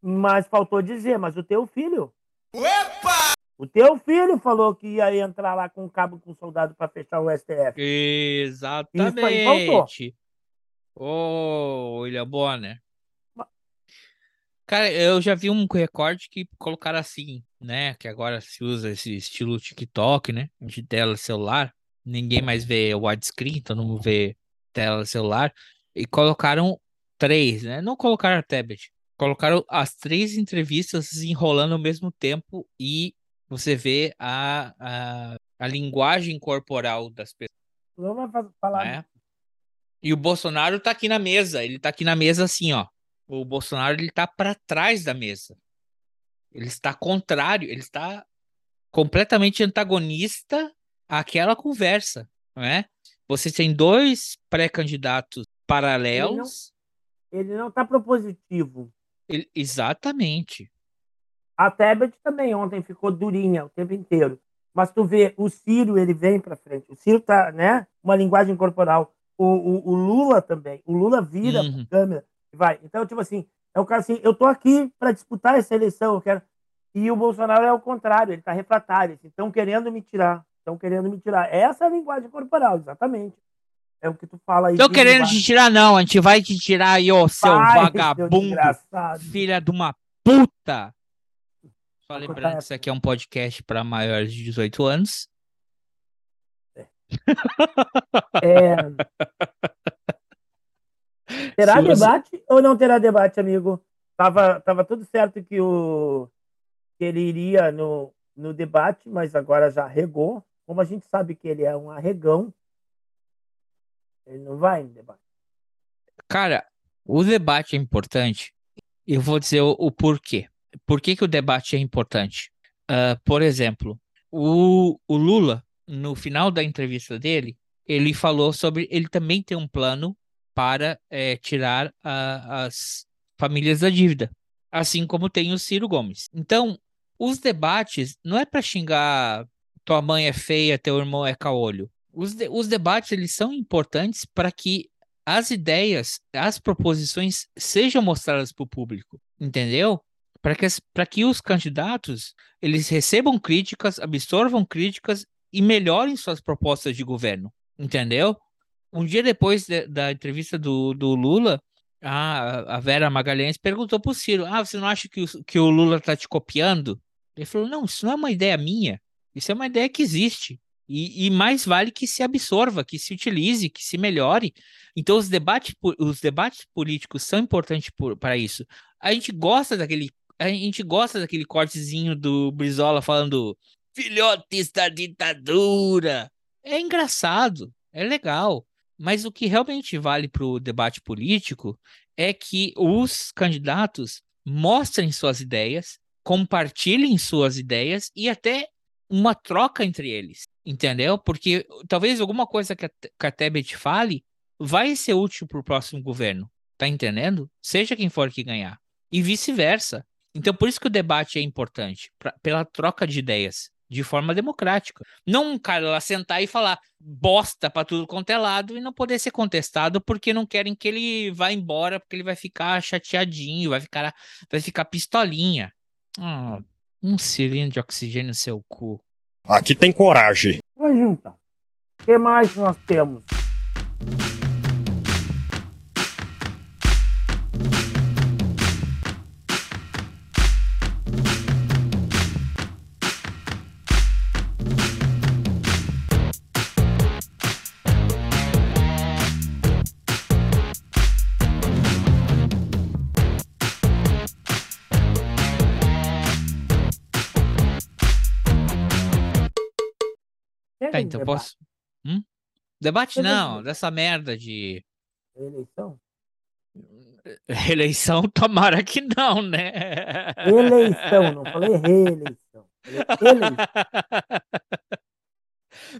Speaker 4: Mas faltou dizer, mas o teu filho. O teu filho falou que ia entrar lá com um cabo com soldado para fechar o STF.
Speaker 2: Exatamente. Ô, William Bonner. Cara, eu já vi um recorde que colocaram assim, né? Que agora se usa esse estilo TikTok, né? De tela celular. Ninguém mais vê widescreen, todo mundo vê tela celular. E colocaram três, né? Não colocaram tablet. Colocaram as três entrevistas enrolando ao mesmo tempo e você vê a, a, a linguagem corporal das pessoas.
Speaker 4: Não vai fa- falar.
Speaker 2: né? E o Bolsonaro tá aqui na mesa. Ele tá aqui na mesa assim, ó. O Bolsonaro ele tá para trás da mesa. Ele está contrário, ele está completamente antagonista àquela conversa, não é? Você tem dois pré-candidatos paralelos.
Speaker 4: Ele não está propositivo.
Speaker 2: Ele- exatamente.
Speaker 4: A Tebet também ontem ficou durinha o tempo inteiro. Mas tu vê, o Ciro, ele vem para frente. O Ciro tá, né? Uma linguagem corporal. O, o, o Lula também. O Lula vira
Speaker 2: Uhum.
Speaker 4: pra câmera e vai. Então, tipo assim, é o cara assim, eu tô aqui para disputar essa eleição, eu quero. E o Bolsonaro é o contrário, ele tá refratário. Assim, Estão querendo me tirar. Estão querendo me tirar. Essa é a linguagem corporal, exatamente. É o que tu fala aí.
Speaker 2: Tô querendo
Speaker 4: linguagem.
Speaker 2: te tirar, não. A gente vai te tirar aí, ô seu
Speaker 4: Vai, seu
Speaker 2: vagabundo.
Speaker 4: desgraçado.
Speaker 2: Filha de uma puta. Só
Speaker 4: Vou
Speaker 2: lembrando que isso aqui é um podcast para maiores de 18 anos.
Speaker 4: É... Terá
Speaker 2: Se você-
Speaker 4: debate ou não terá debate, amigo? Tava, tava tudo certo que, o, que ele iria no, no debate, mas agora já regou. Como a gente sabe que ele é um arregão, ele não vai no debate.
Speaker 2: Cara, o debate é importante. Eu vou dizer o, o porquê. Por que que o debate é importante? Ah, por exemplo, o, o Lula, no final da entrevista dele, ele falou sobre ele também tem um plano para eh, tirar a- as famílias da dívida, assim como tem o Ciro Gomes. Então, os debates não é para xingar tua mãe é feia, teu irmão é caolho. Os, de- os debates eles são importantes para que as ideias, as proposições sejam mostradas para o público, entendeu? Para que, que os candidatos eles recebam críticas, absorvam críticas e melhorem suas propostas de governo, entendeu? Um dia depois de- da entrevista do, do Lula, a, a Vera Magalhães perguntou para o Ciro: Ah, você não acha que o, que o Lula está te copiando? Ele falou: Não, isso não é uma ideia minha, isso é uma ideia que existe. E, e mais vale que se absorva, que se utilize, que se melhore. Então, os debates, os debates políticos são importantes para isso. A gente gosta daquele, a gente gosta daquele cortezinho do Brizola falando filhotes da ditadura. É engraçado, é legal. Mas o que realmente vale para o debate político é que os candidatos mostrem suas ideias, compartilhem suas ideias e até uma troca entre eles, entendeu? Porque talvez alguma coisa que a, que a Tebet fale vai ser útil para o próximo governo, tá entendendo? Seja quem for que ganhar. E vice-versa. Então, por isso que o debate é importante, pra, pela troca de ideias, de forma democrática. Não um cara lá sentar e falar bosta para tudo quanto é lado e não poder ser contestado porque não querem que ele vá embora, porque ele vai ficar chateadinho, vai ficar, vai ficar pistolinha. Ah, um cilindro de oxigênio no seu cu.
Speaker 9: Aqui tem coragem.
Speaker 4: Mas então, o que mais nós temos?
Speaker 2: Então
Speaker 4: debate.
Speaker 2: posso. Hum? Debate não, dessa merda de
Speaker 4: Eleição?
Speaker 2: eleição, tomara que não, né?
Speaker 4: Eleição, não falei reeleição. Falei eleição.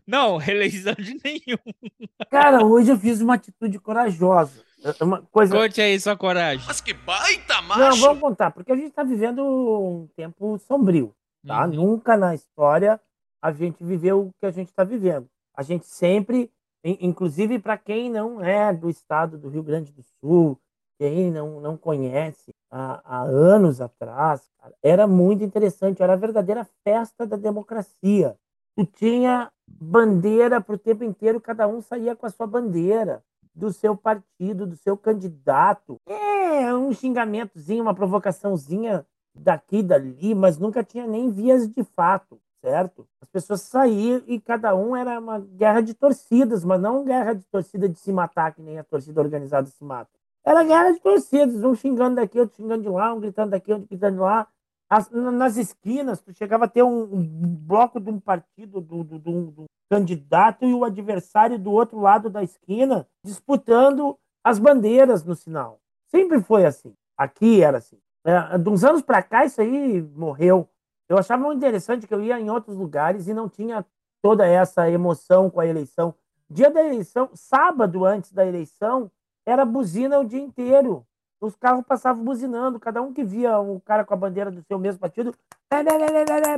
Speaker 2: Não, reeleição de nenhum.
Speaker 4: Cara, hoje eu fiz uma atitude corajosa. É Uma coisa.
Speaker 2: Conte aí sua coragem.
Speaker 10: Mas que baita
Speaker 4: Não,
Speaker 10: macho!
Speaker 4: vamos contar, porque a gente está vivendo um tempo sombrio, tá?
Speaker 2: Uhum.
Speaker 4: Nunca na história a gente viveu o que a gente está vivendo. A gente sempre, in- inclusive para quem não é do estado do Rio Grande do Sul, quem não, não conhece, há, há anos atrás, cara, era muito interessante, era a verdadeira festa da democracia. Tu tinha bandeira para o tempo inteiro, cada um saía com a sua bandeira do seu partido, do seu candidato. É, um xingamentozinho, uma provocaçãozinha daqui dali, mas nunca tinha nem vias de fato, certo? As pessoas saíam e cada um era uma guerra de torcidas, mas não guerra de torcida de se matar, que nem a torcida organizada se mata. Era guerra de torcidas, um xingando daqui, outro xingando de lá, um gritando daqui, outro gritando de lá. As- na- nas esquinas, tu chegava a ter um, um bloco de um partido, do, do, do- do candidato e o adversário do outro lado da esquina disputando as bandeiras no sinal. Sempre foi assim. Aqui era assim. É, de uns anos para cá, isso aí morreu. Eu achava muito interessante que eu ia em outros lugares e não tinha toda essa emoção com a eleição. Dia da eleição, sábado antes da eleição, era buzina o dia inteiro. Os carros passavam buzinando, cada um que via um cara com a bandeira do seu mesmo partido,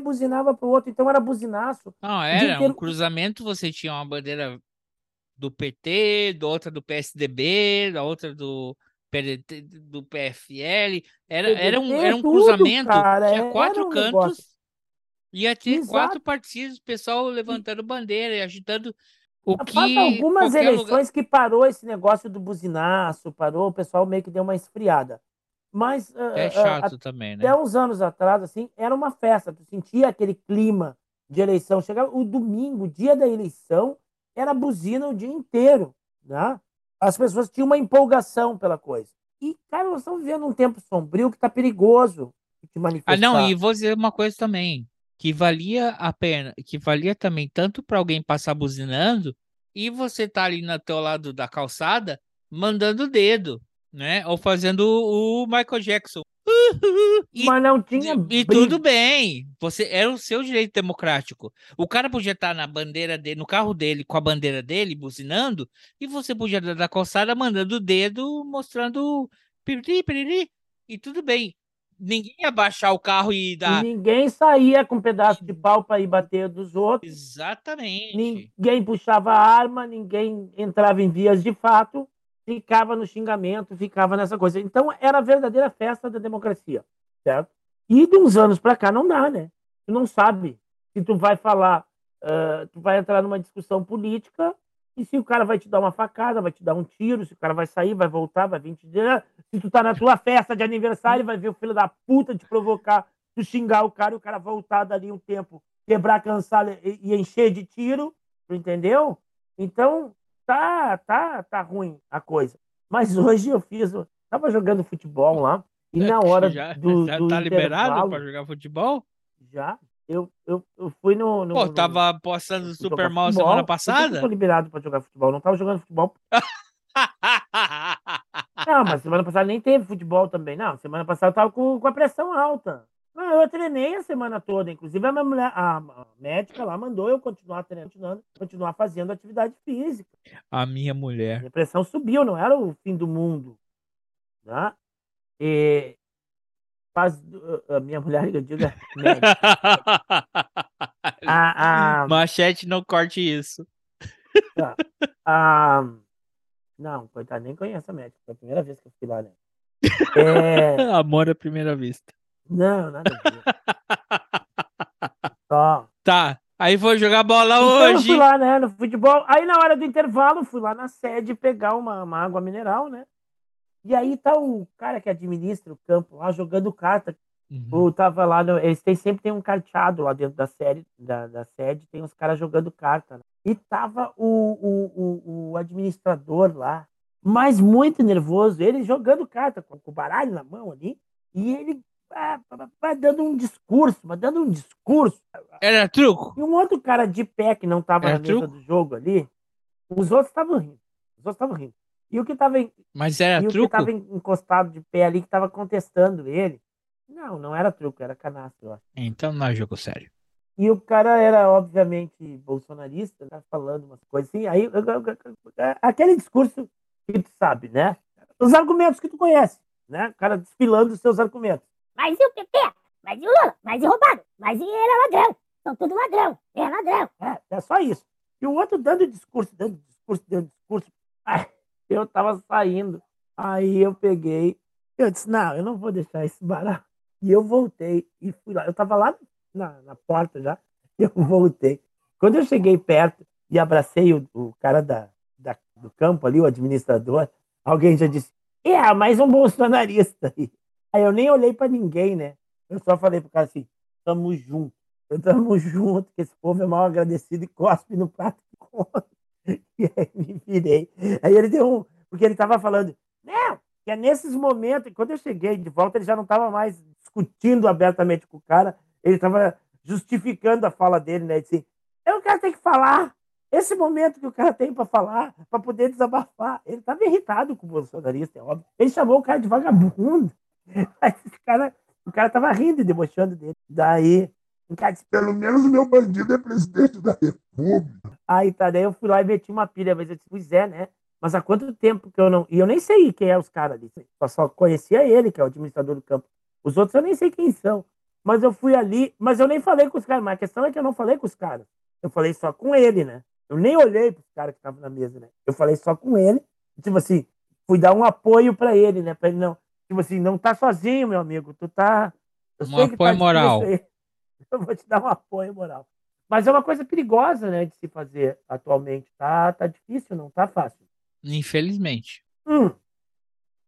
Speaker 4: buzinava pro outro, então era buzinaço.
Speaker 2: Não,
Speaker 4: O
Speaker 2: era um cruzamento, você tinha uma bandeira do PT, da outra do PSDB, da outra do do PFL. Era, era um, era um cruzamento,
Speaker 4: cara,
Speaker 2: tinha
Speaker 4: era
Speaker 2: quatro
Speaker 4: um
Speaker 2: cantos,
Speaker 4: negócio.
Speaker 2: ia ter
Speaker 4: Exato.
Speaker 2: quatro partidos, o pessoal levantando bandeira e agitando o que
Speaker 4: algumas eleições
Speaker 2: lugar...
Speaker 4: que parou esse negócio do buzinaço, parou, o pessoal meio que deu uma esfriada. Mas ah,
Speaker 2: É
Speaker 4: ah,
Speaker 2: chato também, né?
Speaker 4: até uns anos atrás, assim, era uma festa. Tu sentia aquele clima de eleição. Chegava o domingo, dia da eleição, era buzina o dia inteiro, né? As pessoas tinham uma empolgação pela coisa. E, cara, nós estamos vivendo um tempo sombrio que tá perigoso de manifestar.
Speaker 2: Ah, não, e vou dizer uma coisa também, que valia a pena, que valia também tanto para alguém passar buzinando e você tá ali no teu lado da calçada mandando o dedo, né? Ou fazendo o Michael Jackson. E,
Speaker 4: Mas não tinha
Speaker 2: e
Speaker 4: briga.
Speaker 2: tudo bem, você era o seu direito democrático. O cara podia estar na bandeira dele, no carro dele, com a bandeira dele, buzinando, e você podia estar da calçada mandando o dedo, mostrando piriri, piriri, e tudo bem. Ninguém ia baixar o carro e
Speaker 4: E
Speaker 2: dar.
Speaker 4: ninguém saía com um pedaço de pau para ir bater dos outros.
Speaker 2: Exatamente.
Speaker 4: Ninguém puxava arma, ninguém entrava em vias de fato, ficava no xingamento, ficava nessa coisa. Então era a verdadeira festa da democracia, certo? E de uns anos para cá não dá, né? Tu não sabe se tu vai falar, ah, tu vai entrar numa discussão política e se o cara vai te dar uma facada, vai te dar um tiro, se o cara vai sair, vai voltar, vai vir te dizer, se tu tá na tua festa de aniversário, vai ver o filho da puta te provocar, tu xingar o cara e o cara voltar dali um tempo, quebrar, cansar e, e encher de tiro, entendeu? Então, tá, tá, tá ruim a coisa. Mas hoje eu fiz, eu tava jogando futebol lá, e na hora
Speaker 2: já,
Speaker 4: do,
Speaker 2: já
Speaker 4: do
Speaker 2: tá liberado pra jogar futebol?
Speaker 4: já, eu, eu, eu fui no... no
Speaker 2: Pô,
Speaker 4: no-
Speaker 2: tava postando super mal
Speaker 4: futebol.
Speaker 2: semana
Speaker 4: eu
Speaker 2: passada?
Speaker 4: tô liberado pra jogar futebol, não tava jogando futebol. Não, mas semana passada nem teve futebol também. Não, semana passada eu tava com, com a pressão alta. Não, eu treinei a semana toda. Inclusive, a minha mulher, a, a médica lá mandou eu continuar treinando, continuar fazendo atividade física.
Speaker 2: A minha mulher.
Speaker 4: Minha pressão subiu, não era o fim do mundo. Tá? E faz, a minha mulher, eu digo, é médica. A, a,
Speaker 2: Machete, não corte isso.
Speaker 4: Tá. Ah, não, coitado, nem conheço a médica. Foi a primeira vez que eu fui lá, né? É,
Speaker 2: Amor à primeira vista.
Speaker 4: Não, nada a ver. Só.
Speaker 2: Tá, aí vou jogar bola
Speaker 4: Então eu
Speaker 2: hoje.
Speaker 4: fui lá, né, no futebol. Aí na hora do intervalo, fui lá na sede pegar uma, uma água mineral, né? E aí tá o cara que administra o campo lá jogando carta.
Speaker 2: Uhum.
Speaker 4: Eu tava lá, no- eles têm, sempre tem um carteado lá dentro da série, da, da sede, tem uns caras jogando carta. né? E tava o, o, o, o administrador lá, mas muito nervoso, ele jogando carta, com, com o baralho na mão ali, e ele dando um discurso, mas dando um discurso.
Speaker 2: Era truco?
Speaker 4: E um outro cara de pé que não tava
Speaker 2: Era
Speaker 4: na mesa
Speaker 2: truco?
Speaker 4: do jogo ali, os outros estavam rindo. Os outros estavam rindo. E o que tava, em-
Speaker 2: Mas era
Speaker 4: e o que
Speaker 2: truco?
Speaker 4: tava en- encostado de pé ali, que tava contestando ele, não, não era truco, era canastro, eu acho.
Speaker 2: Então não é jogo sério.
Speaker 4: E o cara era, obviamente, bolsonarista, né, falando umas coisas assim. Aí, aquele discurso que tu sabe, né? Os argumentos que tu conhece, né? O cara desfilando os seus argumentos.
Speaker 5: Mas e o PT? Mas e o Lula? Mas e roubado? Mas e ele é ladrão? São tudo ladrão. É ladrão.
Speaker 4: É, é só isso. E o outro dando discurso, dando discurso, dando discurso. Ai, eu tava saindo. Aí eu peguei. Eu disse, não, eu não vou deixar isso barato. E eu voltei e fui lá. Eu tava lá na, na porta já. Eu voltei. Quando eu cheguei perto e abracei o, o cara da, da- do campo ali, o administrador, alguém já disse, é, mais um bolsonarista aí. Aí eu nem olhei pra ninguém, né? Eu só falei pro cara assim, tamo junto. Tamo junto, que esse povo é mal agradecido e cospe no prato come. E aí me virei. Aí ele deu um. Porque ele tava falando, não, que é nesses momentos, quando eu cheguei de volta, ele já não tava mais discutindo abertamente com o cara, ele tava justificando a fala dele, né? Ele disse, é o cara tem que falar. Esse momento que o cara tem para falar, para poder desabafar. Ele tava irritado com o bolsonarista, é óbvio. Ele chamou o cara de vagabundo. Aí esse cara, o cara tava rindo e debochando dele. Daí, o cara disse,
Speaker 8: Pelo menos o meu bandido é presidente da República.
Speaker 4: Aí tá, daí eu fui lá e meti uma pilha, mas eu disse, pois é, né? Mas há quanto tempo que eu não. E eu nem sei quem é os caras ali. Eu só conhecia ele, que é o administrador do campo. Os outros eu nem sei quem são. Mas eu fui ali, mas eu nem falei com os caras. Mas a questão é que eu não falei com os caras. Eu falei só com ele, né? Eu nem olhei pros caras que estavam na mesa, né? Eu falei só com ele. Tipo assim, fui dar um apoio pra ele, né? Pra ele não. Tipo assim, não tá sozinho, meu amigo. Tu tá. Eu
Speaker 2: Um
Speaker 4: que
Speaker 2: apoio
Speaker 4: tá
Speaker 2: moral.
Speaker 4: Eu vou te dar um apoio moral. Mas é uma coisa perigosa, né, de se fazer atualmente. Tá, tá difícil, não tá fácil.
Speaker 2: Infelizmente.
Speaker 4: Hum,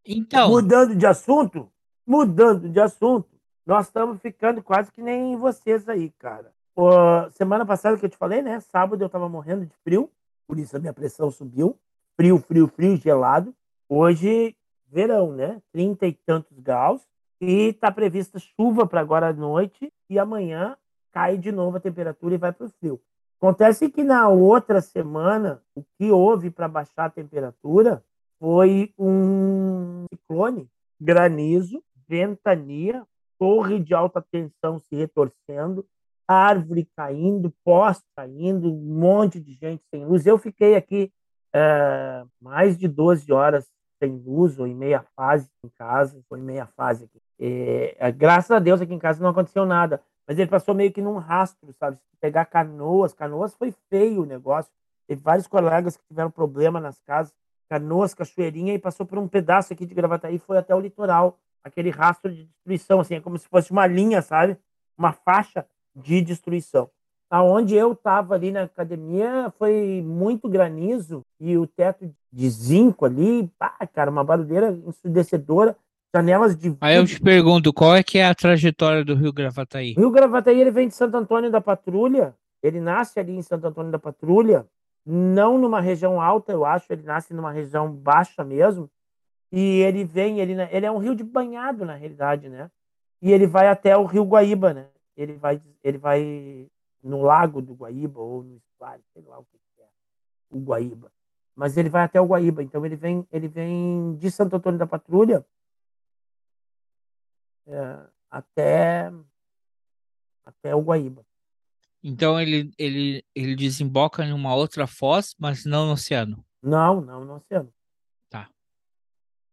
Speaker 2: Então,
Speaker 4: mudando de assunto, mudando de assunto, nós estamos ficando quase que nem vocês aí, cara. Pô, semana passada que eu te falei, né? Sábado eu tava morrendo de frio, por isso a minha pressão subiu. Frio, frio, frio, gelado. Hoje, verão, né? Trinta e tantos graus. E tá prevista chuva para agora à noite. E amanhã cai de novo a temperatura e vai pro frio. Acontece que na outra semana, o que houve para baixar a temperatura foi um ciclone, granizo, ventania, torre de alta tensão se retorcendo, árvore caindo, poste caindo, um monte de gente sem luz. Eu fiquei aqui eh, mais de 12 horas sem luz, ou em meia fase em casa, foi em meia fase aqui. Eh, graças a Deus aqui em casa não aconteceu nada, mas ele passou meio que num rastro, sabe? Pegar canoas, canoas foi feio o negócio. Teve vários colegas que tiveram problema nas casas, canoas, cachoeirinha, e passou por um pedaço aqui de Gravataí, foi até o litoral. Aquele rastro de destruição, assim, é como se fosse uma linha, sabe? Uma faixa de destruição. Aonde eu estava ali na academia foi muito granizo e o teto de zinco ali, pá, cara, uma barulheira ensurdecedora, janelas de
Speaker 2: aí eu te pergunto, qual é que é a trajetória do Rio Gravataí?
Speaker 4: O Rio Gravataí ele vem de Santo Antônio da Patrulha Ele nasce ali em Santo Antônio da Patrulha, não numa região alta, eu acho, ele nasce numa região baixa mesmo. E ele vem, ele, ele é um rio de banhado, na realidade, né? E ele vai até o rio Guaíba, né? Ele vai, ele vai no lago do Guaíba, ou no estuário, sei lá o que é, o Guaíba. Mas ele vai até o Guaíba, então ele vem, ele vem de Santo Antônio da Patrulha é, até, até o Guaíba.
Speaker 2: Então ele, ele, ele desemboca em uma outra foz, mas não no oceano.
Speaker 4: Não, não no oceano.
Speaker 2: Tá.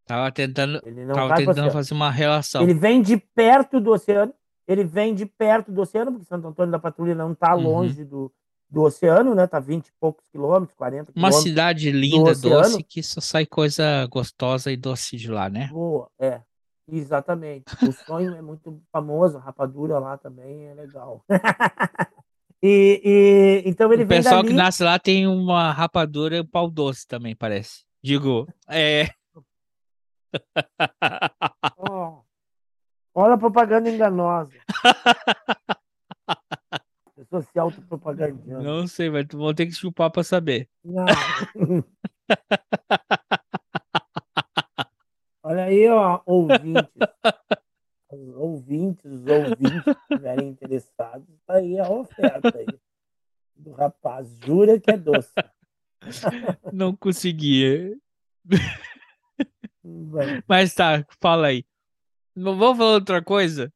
Speaker 2: Tava tentando,
Speaker 4: Ele não
Speaker 2: tava tentando fazer uma relação.
Speaker 4: Ele vem de perto do oceano. Ele vem de perto do oceano, porque Santo Antônio da Patrulha não está
Speaker 2: Uhum.
Speaker 4: longe do, do oceano, né? Tá 20 e poucos quilômetros, 40
Speaker 2: Uma
Speaker 4: quilômetros.
Speaker 2: cidade linda,
Speaker 4: oceano.
Speaker 2: doce, que só sai coisa gostosa e doce de lá, né?
Speaker 4: Boa, é. Exatamente. O sonho é muito famoso, a rapadura lá também é legal. e, e- então ele
Speaker 2: o
Speaker 4: vem
Speaker 2: pessoal
Speaker 4: dali.
Speaker 2: que nasce lá tem uma rapadura e um pau doce também, parece. Digo, é.
Speaker 4: Ó, olha a propaganda enganosa. Pessoa se autopropagandando.
Speaker 2: Não sei, mas tu vou ter que chupar pra saber.
Speaker 4: Não. Olha aí, ó, ouvintes. Os ouvintes, os ouvintes que estiverem interessados, tá aí a oferta aí do rapaz. Jura que é doce.
Speaker 2: Não conseguia. Mas tá, fala aí. Não vamos falar outra coisa?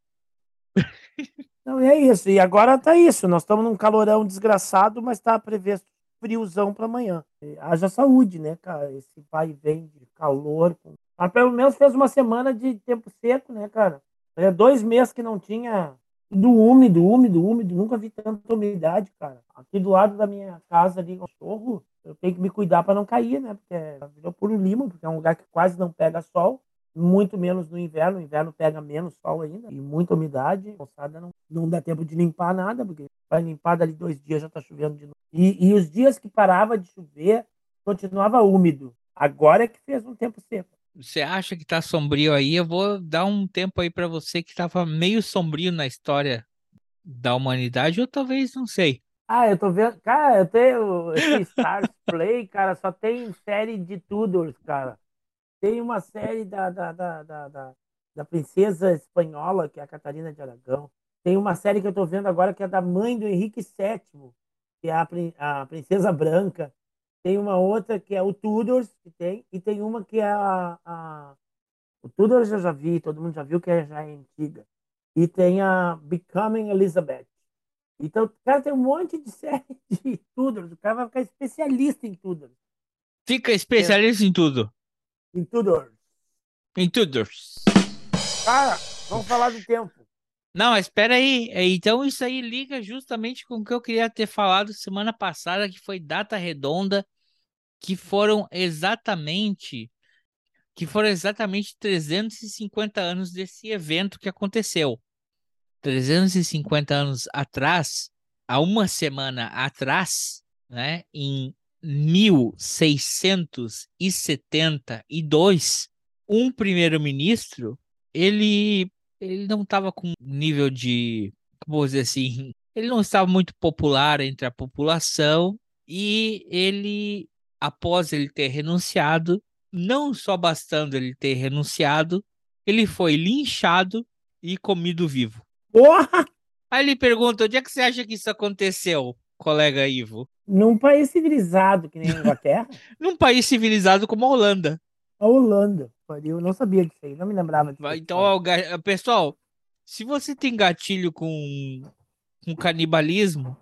Speaker 4: Não, é isso. E agora tá isso. Nós estamos num calorão desgraçado, mas tá previsto friozão para amanhã. Haja saúde, né, cara? Esse vai e vem de calor. Mas pelo menos fez uma semana de tempo seco, né, cara? É dois meses que não tinha tudo úmido, úmido, úmido. Nunca vi tanta umidade, cara. Aqui do lado da minha casa ali, cachorro, eu tenho que me cuidar para não cair, né? Porque virou puro lima, porque é um lugar que quase não pega sol. Muito menos no inverno, o inverno pega menos sol ainda e muita umidade. A moçada não, não dá tempo de limpar nada, porque vai limpar dali dois dias já tá chovendo de novo. E, e os dias que parava de chover, continuava úmido. Agora é que fez um tempo seco.
Speaker 2: Você acha que tá sombrio aí? Eu vou dar um tempo aí pra você que tava meio sombrio na história da humanidade, ou talvez, não sei.
Speaker 4: Ah, eu tô vendo. Cara, eu tenho esse Stars Play, cara, só tem série de Tudors, cara. Tem uma série da, da, da, da, da, princesa espanhola, que é a Catarina de Aragão. Tem uma série que eu tô vendo agora que é da mãe do Henrique VII, que é a, a Princesa Branca. Tem uma outra que é o Tudors, que tem, e tem uma que é a, a... O Tudors eu já vi, todo mundo já viu que é, já é antiga. E tem a Becoming Elizabeth. Então, cara, tem um monte de série de Tudors. O cara vai ficar especialista em Tudors.
Speaker 2: Fica especialista em tudo.
Speaker 4: Em Tudors. Cara, vamos falar do tempo.
Speaker 2: Não, mas espera aí. É, Então isso aí liga justamente com o que eu queria ter falado semana passada, que foi data redonda, que foram exatamente que foram exatamente 350 anos desse evento que aconteceu. 350 anos atrás, há uma semana atrás, né, em 1672, um primeiro-ministro, ele ele não estava com nível de, como dizer assim, ele não estava muito popular entre a população e ele, após ele ter renunciado, não só bastando ele ter renunciado, ele foi linchado e comido vivo.
Speaker 4: Porra!
Speaker 2: Aí ele pergunta: onde é que você acha que isso aconteceu, colega Ivo?
Speaker 4: Num país civilizado que nem a Inglaterra,
Speaker 2: Num país civilizado como a Holanda.
Speaker 4: a Holanda. Eu não sabia disso aí, não me lembrava disso.
Speaker 2: Então, ó, ga- pessoal, se você tem gatilho com, com canibalismo,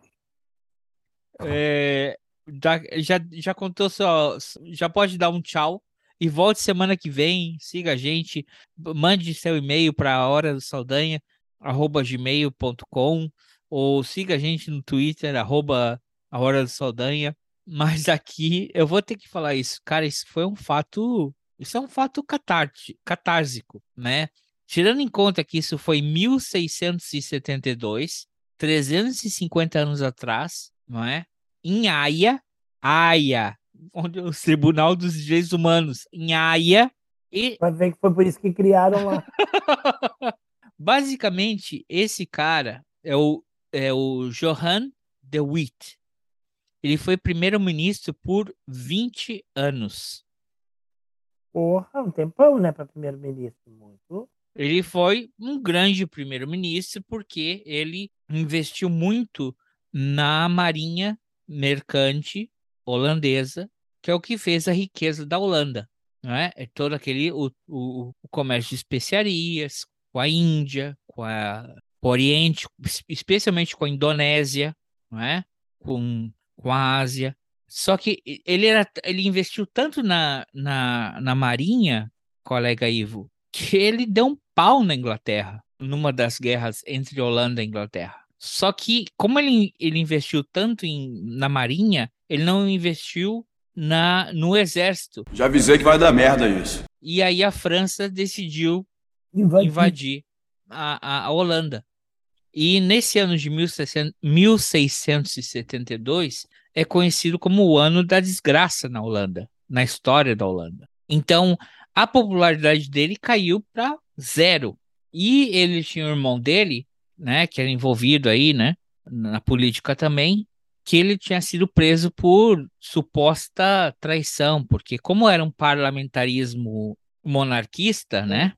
Speaker 2: é, já, já, já contou só, já pode dar um tchau e volte semana que vem, siga a gente, mande seu e-mail para a hora do Saldanha, arroba gmail.com ou siga a gente no Twitter, arroba a hora do Saldanha. Mas aqui eu vou ter que falar isso, cara, isso foi um fato, isso é um fato catárti- catársico, né? Tirando em conta que isso foi 1672, 350 anos atrás, não é? Em Haia, Haia, onde é o Tribunal dos Direitos Humanos, em Haia, e
Speaker 4: Vai ver que foi por isso que criaram lá.
Speaker 2: basicamente esse cara é o, é o Johann de Witt. Ele foi primeiro-ministro por 20 anos.
Speaker 4: Porra, um tempão, né, para primeiro-ministro. Muito.
Speaker 2: Ele foi um grande primeiro-ministro porque ele investiu muito na marinha mercante holandesa, que é o que fez a riqueza da Holanda. Não é? todo aquele o, o, o comércio de especiarias com a Índia, com, a, com o Oriente, especialmente com a Indonésia, não é? com, com a Ásia. Só que ele, era, ele investiu tanto na, na, na marinha, colega Ivo, que ele deu um pau na Inglaterra, numa das guerras entre Holanda e Inglaterra. Só que, como ele, ele investiu tanto em, na marinha, ele não investiu na, no exército.
Speaker 10: Já avisei que vai dar merda isso.
Speaker 2: E aí a França decidiu
Speaker 4: Invadir.
Speaker 2: invadir a, a, a Holanda. E nesse ano de 1600 1672 é conhecido como o ano da desgraça na Holanda, na história da Holanda. Então, a popularidade dele caiu para zero. E ele tinha um irmão dele, né, que era envolvido aí, né, na política também, que ele tinha sido preso por suposta traição, porque como era um parlamentarismo monarquista, né,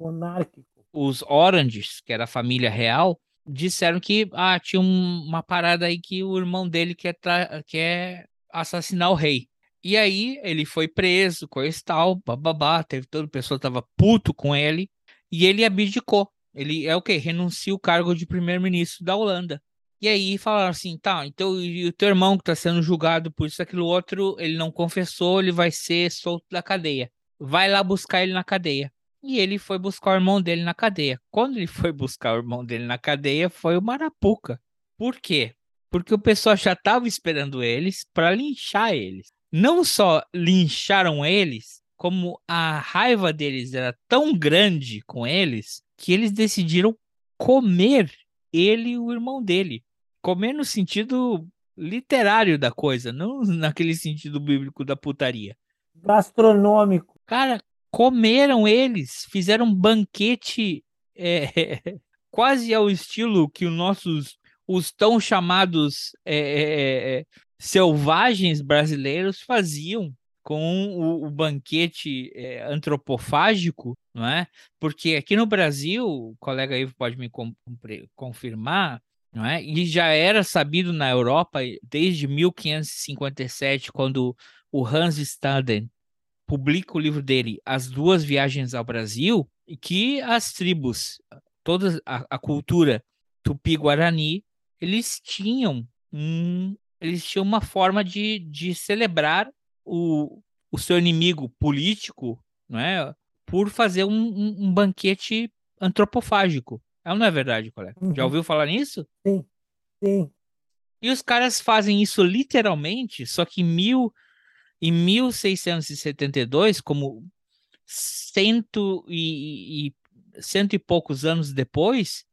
Speaker 4: Monárquico.
Speaker 2: Os Oranges, que era a família real, disseram que ah, tinha um- uma parada aí que o irmão dele quer, quer assassinar o rei. E aí ele foi preso, coisa e tal, bababá, teve todo o pessoal tava puto com ele, e ele abdicou. Ele é o quê? Renuncia o cargo de primeiro-ministro da Holanda. E aí falaram assim, tá, então e o teu irmão que tá sendo julgado por isso, aquilo outro, ele não confessou, ele vai ser solto da cadeia. Vai lá buscar ele na cadeia. E ele foi buscar o irmão dele na cadeia. Quando ele foi buscar o irmão dele na cadeia, foi o Marapuca. Por quê? Porque o pessoal já estava esperando eles para linchar eles. Não só lincharam eles, como a raiva deles era tão grande com eles que eles decidiram comer ele e o irmão dele. Comer no sentido literário da coisa, não naquele sentido bíblico da putaria.
Speaker 4: Gastronômico.
Speaker 2: Cara, comeram eles, fizeram um banquete é, quase ao estilo que os nossos, os tão chamados é, é, é, selvagens brasileiros faziam com o, o banquete é, antropofágico, não é? Porque aqui no Brasil, o colega Ivo pode me confirmar, não é? E já era sabido na Europa desde 1557, quando o Hans Staden publica o livro dele, As Duas Viagens ao Brasil, e que as tribos, toda a, a cultura tupi-guarani, eles tinham um, eles tinham uma forma de, de celebrar o, o seu inimigo político, não é? Por fazer um, um, um banquete antropofágico. É ou não é verdade, colega? Já
Speaker 4: Uhum.
Speaker 2: ouviu falar nisso?
Speaker 4: Sim, sim.
Speaker 2: E os caras fazem isso literalmente, só que em mil, em 1672, como cento e, e- cento e poucos anos depois,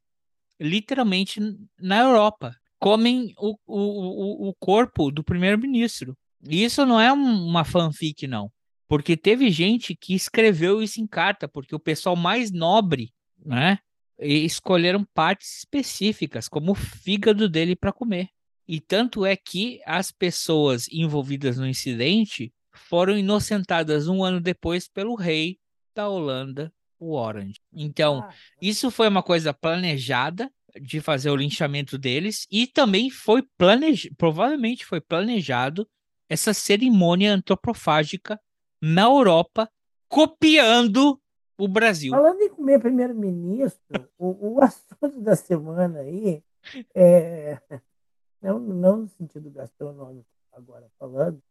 Speaker 2: literalmente na Europa, comem o, o, o- corpo do primeiro-ministro. E isso não é um- uma fanfic, não. Porque teve gente que escreveu isso em carta, porque o pessoal mais nobre, né, escolheram partes específicas, como o fígado dele para comer. E tanto é que as pessoas envolvidas no incidente foram inocentadas um ano depois pelo rei da Holanda, o Orange. Então, isso foi uma coisa planejada de fazer o linchamento deles e também foi planejado, provavelmente foi planejado essa cerimônia antropofágica na Europa, copiando o Brasil.
Speaker 4: Falando em comer primeiro-ministro, o, o assunto da semana aí é. Não, não no sentido gastronômico, agora falando,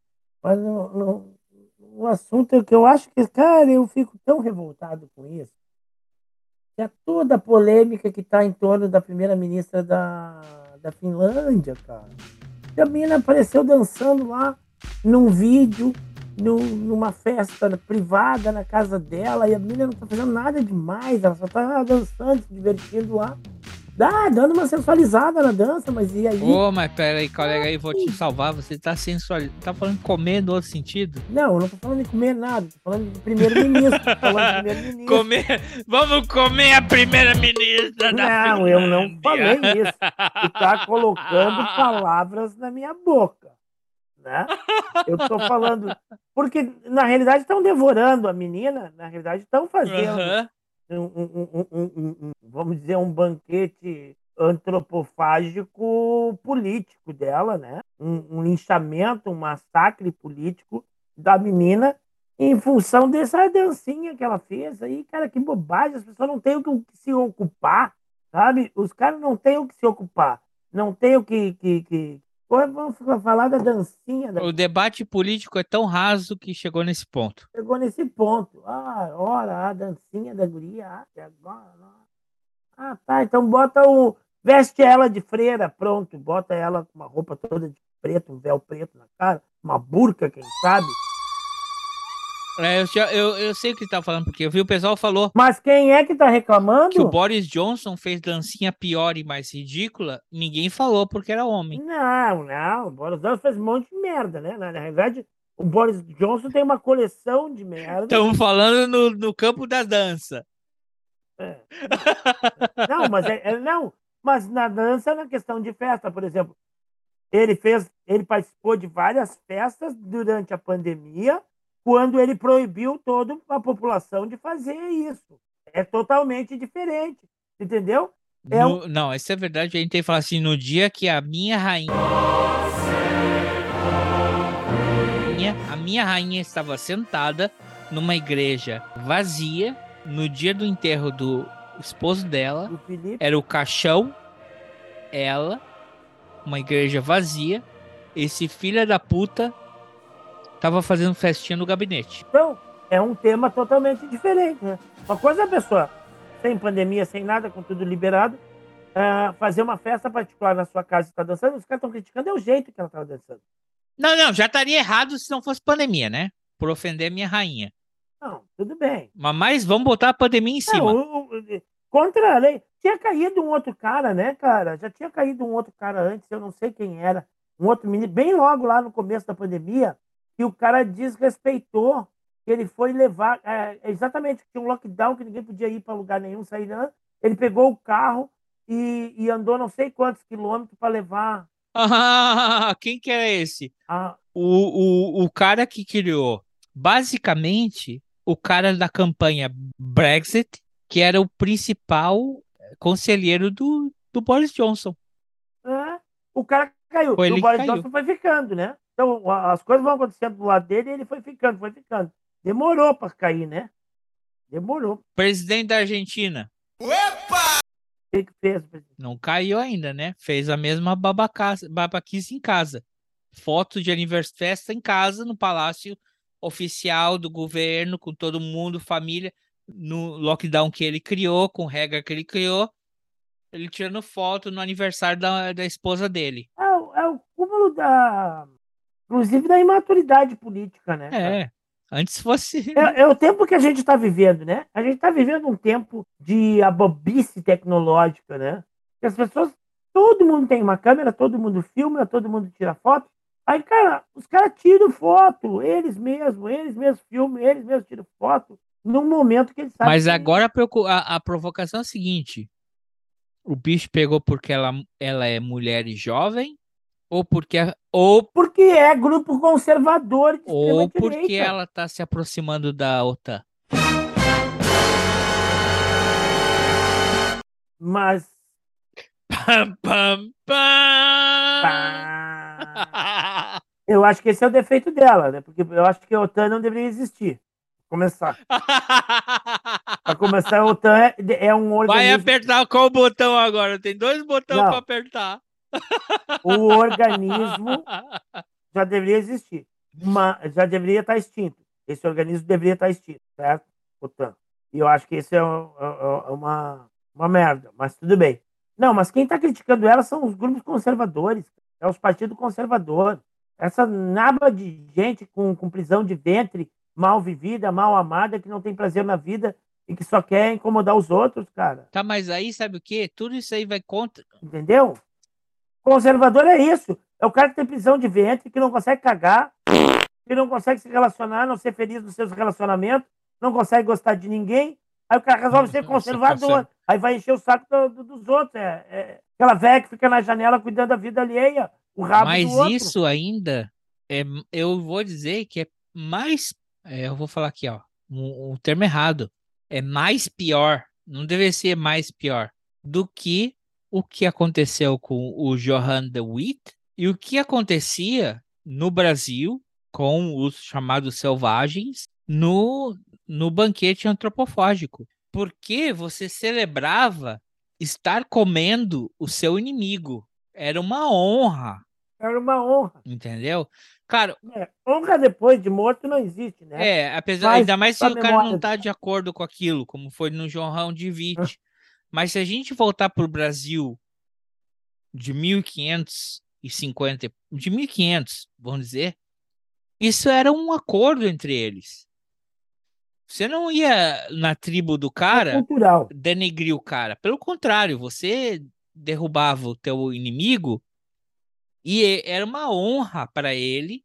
Speaker 4: mas no, no, o assunto é que eu acho que, cara, eu fico tão revoltado com isso. Que é toda a polêmica que está em torno da primeira-ministra da, da Finlândia, cara. E a menina apareceu dançando lá num vídeo, num- numa festa privada na casa dela, e a menina não tá fazendo nada demais, ela só tá dançando, se divertindo lá. Dá, dando uma sensualizada na dança, mas e aí?
Speaker 2: Ô, mas peraí, colega aí, vou te salvar. Você tá sensual. Tá falando comer no outro sentido?
Speaker 4: Não, eu não tô falando de comer nada, tô falando do primeiro-ministro. primeiro-ministro.
Speaker 2: Comer. Vamos comer a primeira-ministra da
Speaker 4: Não, eu não
Speaker 2: Finlândia.
Speaker 4: falei isso. Tu tá colocando palavras na minha boca. Né? Eu tô falando. Porque, na realidade, estão devorando a menina, na realidade, estão fazendo
Speaker 2: Aham.
Speaker 4: Um, um- vamos dizer, um banquete antropofágico político dela, né? Um, um linchamento, um massacre político da menina em função dessa dancinha que ela fez aí, cara, que bobagem, as pessoas não têm o que, o que se ocupar, sabe? Os caras não têm o que se ocupar, não têm o que... que, que... Vamos falar da dancinha, da
Speaker 2: O debate político é tão raso que chegou nesse ponto.
Speaker 4: chegou nesse ponto. Ah, ora, a dancinha da guria. Ah, agora? Ah, tá. Então bota o. Veste ela de freira, pronto. Bota ela com uma roupa toda de preto, um véu preto na cara, uma burca, quem sabe.
Speaker 2: É, eu, já- eu, eu sei o que você tá falando, porque eu vi o pessoal falou
Speaker 4: Mas quem é que tá reclamando?
Speaker 2: que o Boris Johnson fez dancinha pior e mais ridícula. Ninguém falou porque era homem.
Speaker 4: Não, não. O Boris Johnson fez um monte de merda, né? Na, na realidade, o Boris Johnson tem uma coleção de merda.
Speaker 2: Estamos falando no, no campo da dança.
Speaker 4: Não, mas é, é- não, mas na dança, na questão de festa, por exemplo, ele fez, ele participou de várias festas durante a pandemia, quando ele proibiu toda a população de fazer isso. É totalmente diferente, entendeu? É um-
Speaker 2: No- Não, isso é verdade. A gente tem que falar assim: no dia que a minha rainha. A minha rainha estava sentada numa igreja vazia, no dia do enterro do esposo dela.
Speaker 4: o
Speaker 2: Era o caixão, ela, uma igreja vazia. Esse filho da puta tava fazendo festinha no gabinete.
Speaker 4: então, é um tema totalmente diferente, né? Uma coisa é a pessoa, sem pandemia, sem nada, com tudo liberado, ah, fazer uma festa particular na sua casa e estar dançando, os caras estão criticando, é o jeito que ela estava dançando.
Speaker 2: Não, não, já estaria errado se não fosse pandemia, né? Por ofender minha rainha.
Speaker 4: Não, tudo bem.
Speaker 2: Mas, mas vamos botar a pandemia em cima.
Speaker 4: Não, contra a lei. Tinha caído um outro cara, né, cara? Já tinha caído um outro cara antes, eu não sei quem era. Um outro menino, bem logo lá no começo da pandemia, que o cara desrespeitou. que Ele foi levar. é, exatamente, tinha um lockdown que ninguém podia ir para lugar nenhum, sair não. Ele pegou o carro e, e andou não sei quantos quilômetros para levar
Speaker 2: Ah, quem que era esse?
Speaker 4: a.
Speaker 2: O, o, o cara que criou, basicamente, o cara da campanha Brexit, que era o principal conselheiro do, do Boris Johnson.
Speaker 4: É, o cara caiu.
Speaker 2: Foi
Speaker 4: o Boris
Speaker 2: caiu.
Speaker 4: Johnson foi ficando, né? Então, as coisas vão acontecendo do lado dele e ele foi ficando, foi ficando. Demorou para cair, né? Demorou.
Speaker 2: Presidente da Argentina.
Speaker 4: O que, que fez? presidente?
Speaker 2: Não caiu ainda, né? Fez a mesma babaquice em casa. Foto de aniversário, festa em casa, no palácio oficial do governo, com todo mundo, família, no lockdown que ele criou, com regra que ele criou. Ele tirando foto no aniversário da, da esposa dele.
Speaker 4: É, é o cúmulo da. Inclusive da imaturidade política, né? cara?
Speaker 2: É, antes fosse.
Speaker 4: É, é o tempo que a gente está vivendo, né? A gente está vivendo um tempo de abobice tecnológica, né? Que as pessoas, todo mundo tem uma câmera, todo mundo filma, todo mundo tira foto. Aí, cara, os caras tiram foto, eles mesmos, eles mesmos filmam, eles mesmos tiram foto, num momento que eles sabem.
Speaker 2: Mas agora a- a provocação é a seguinte: o bicho pegou porque ela, ela é mulher e jovem, ou porque, ou
Speaker 4: Porque é grupo conservador de
Speaker 2: ou porque ela tá se aproximando da OTAN.
Speaker 4: Mas.
Speaker 2: Pam, pam, pam.
Speaker 4: Eu acho que esse é o defeito dela, né? Porque eu acho que a OTAN não deveria existir. Começar. Para começar, a OTAN é, é um
Speaker 2: Vai
Speaker 4: organismo.
Speaker 2: apertar qual botão agora? Tem dois botões para apertar.
Speaker 4: O organismo já deveria existir. Mas já deveria estar extinto. Esse organismo deveria estar extinto, certo? OTAN. E eu acho que isso é, um- é- é uma, uma merda, mas tudo bem. Não, mas quem está criticando ela são os grupos conservadores, é os partidos conservadores. Essa naba de gente com, com prisão de ventre, mal vivida, mal amada, que não tem prazer na vida e que só quer incomodar os outros, cara.
Speaker 2: Tá, mas aí sabe o quê? Tudo isso aí vai contra.
Speaker 4: Entendeu? Conservador é isso. É o cara que tem prisão de ventre, que não consegue cagar, que não consegue se relacionar, não ser feliz nos seus relacionamentos, não consegue gostar de ninguém. Aí o cara resolve ser
Speaker 2: Nossa,
Speaker 4: conservador.
Speaker 2: conserva-
Speaker 4: Aí vai encher o saco do- do- dos outros. É, é aquela velha que fica na janela cuidando da vida alheia. O rabo
Speaker 2: Mas
Speaker 4: do outro.
Speaker 2: isso ainda é, eu vou dizer que é mais, é, eu vou falar aqui, ó, um, um termo errado, é mais pior, não deve ser mais pior do que o que aconteceu com o Johan de Witt e o que acontecia no Brasil com os chamados selvagens no, no banquete antropofágico, porque você celebrava estar comendo o seu inimigo. Era uma honra.
Speaker 4: Era uma honra.
Speaker 2: Entendeu? Claro,
Speaker 4: É, honra depois de morto não existe, né?
Speaker 2: é, apesar,
Speaker 4: Mas
Speaker 2: ainda mais se o cara não
Speaker 4: memória-
Speaker 2: tá de acordo com aquilo, como foi no João de Witt. Mas se a gente voltar pro Brasil de 1550, de 1500, vamos dizer, isso era um acordo entre eles. Você não ia na tribo do cara
Speaker 4: cultural.
Speaker 2: denegrir o cara. Pelo contrário, você derrubava o teu inimigo e e- era uma honra para ele,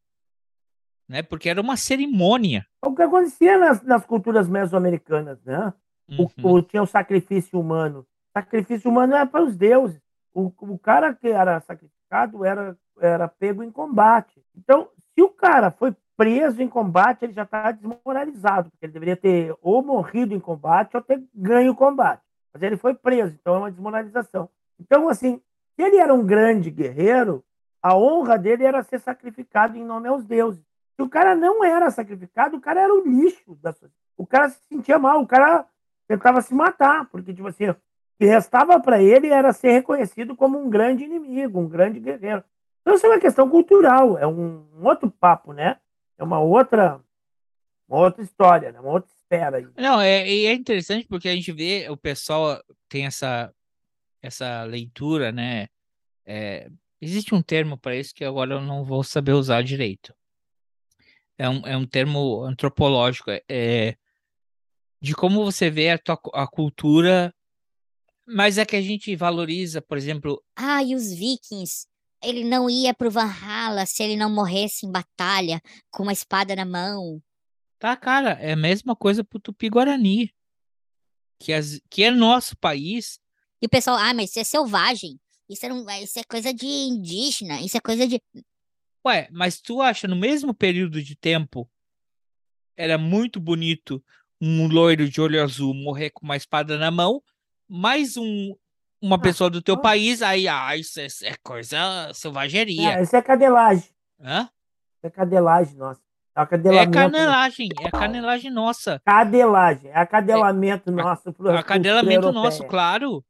Speaker 2: né? Porque era uma cerimônia.
Speaker 4: É O que acontecia nas, nas culturas mesoamericanas, né? O,
Speaker 2: Uhum.
Speaker 4: o- tinha o sacrifício humano. Sacrifício humano era para os deuses. O, o cara que era sacrificado era, era pego em combate. Então, se o cara foi preso em combate, ele já está desmoralizado, porque ele deveria ter ou morrido em combate ou ter ganho o combate. Mas ele foi preso, então é uma desmoralização. Então, assim, se ele era um grande guerreiro, a honra dele era ser sacrificado em nome aos deuses. Se o cara não era sacrificado, o cara era o lixo da. O cara se sentia mal, o cara tentava se matar, porque, tipo assim, o que restava para ele era ser reconhecido como um grande inimigo, um grande guerreiro. Então, isso é uma questão cultural, é um, um outro papo, né? É uma outra, uma outra história, né? uma outra esfera aí.
Speaker 2: Não, é, é interessante porque a gente vê o pessoal tem essa essa leitura, né? É, existe um termo para isso que agora eu não vou saber usar direito. É um, é um termo antropológico, é- é de como você vê a, tua, a cultura, mas é que a gente valoriza, por exemplo,
Speaker 6: Ah, e os vikings? Ele não ia pro Valhalla se ele não morresse em batalha com uma espada na mão.
Speaker 2: Tá, cara, é a mesma coisa pro Tupi-Guarani, que, as, que é nosso país,
Speaker 6: E o pessoal, ah, mas isso é selvagem. Isso é, um- isso é coisa de indígena. Isso é coisa de.
Speaker 2: Ué, mas tu acha no mesmo período de tempo era muito bonito um loiro de olho azul morrer com uma espada na mão, mais um uma pessoa do teu país, aí, ah, isso é, é coisa selvageria.
Speaker 4: É, isso é cadelagem.
Speaker 2: Hã?
Speaker 4: Isso é cadelagem, nossa. É o
Speaker 2: É canelagem, é canelagem nossa.
Speaker 4: Cadelagem, é acadelamento nosso. pro-
Speaker 2: Acadelamento
Speaker 4: cultura
Speaker 2: nosso, claro.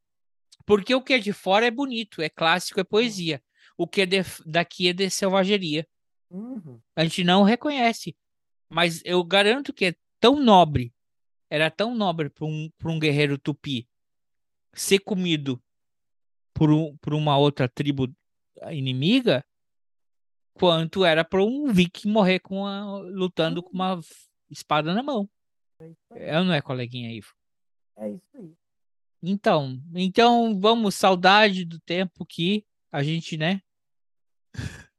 Speaker 2: Porque o que é de fora é bonito, é clássico, é poesia. O que é de- daqui é de selvageria.
Speaker 4: Uhum.
Speaker 2: A gente não reconhece. Mas eu garanto que é tão nobre, era tão nobre para um, pra um guerreiro tupi ser comido por, um, por uma outra tribo inimiga, quanto era para um viking morrer com a, lutando com uma espada na mão. É ou não é, coleguinha Ivo?
Speaker 4: É isso aí.
Speaker 2: Então, então vamos, saudade do tempo que a gente, né?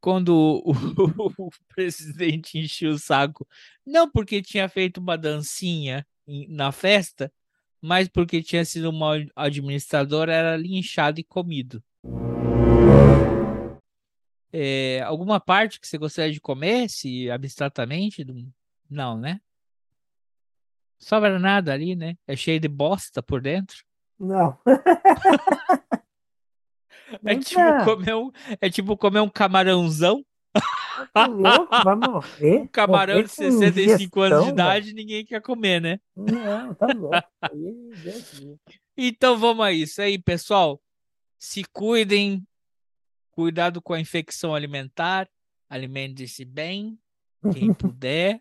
Speaker 2: Quando o, o presidente encheu o saco, não porque tinha feito uma dancinha na festa, mas porque tinha sido um mau administrador, era linchado e comido. É, alguma parte que você gostaria de comer, se abstratamente? Não- Não, né? Sobra nada ali, né? É cheio de bosta por dentro.
Speaker 4: Não.
Speaker 2: É tipo, comer um, é tipo comer um camarãozão.
Speaker 4: Tá louco, vai morrer.
Speaker 2: Um camarão
Speaker 4: Morrer
Speaker 2: de
Speaker 4: com
Speaker 2: 65 anos de idade, ninguém quer comer, né?
Speaker 4: Não, tá louco. Livre.
Speaker 2: Então vamos a isso aí, pessoal. Se cuidem, cuidado com a infecção alimentar, alimente-se bem, quem puder,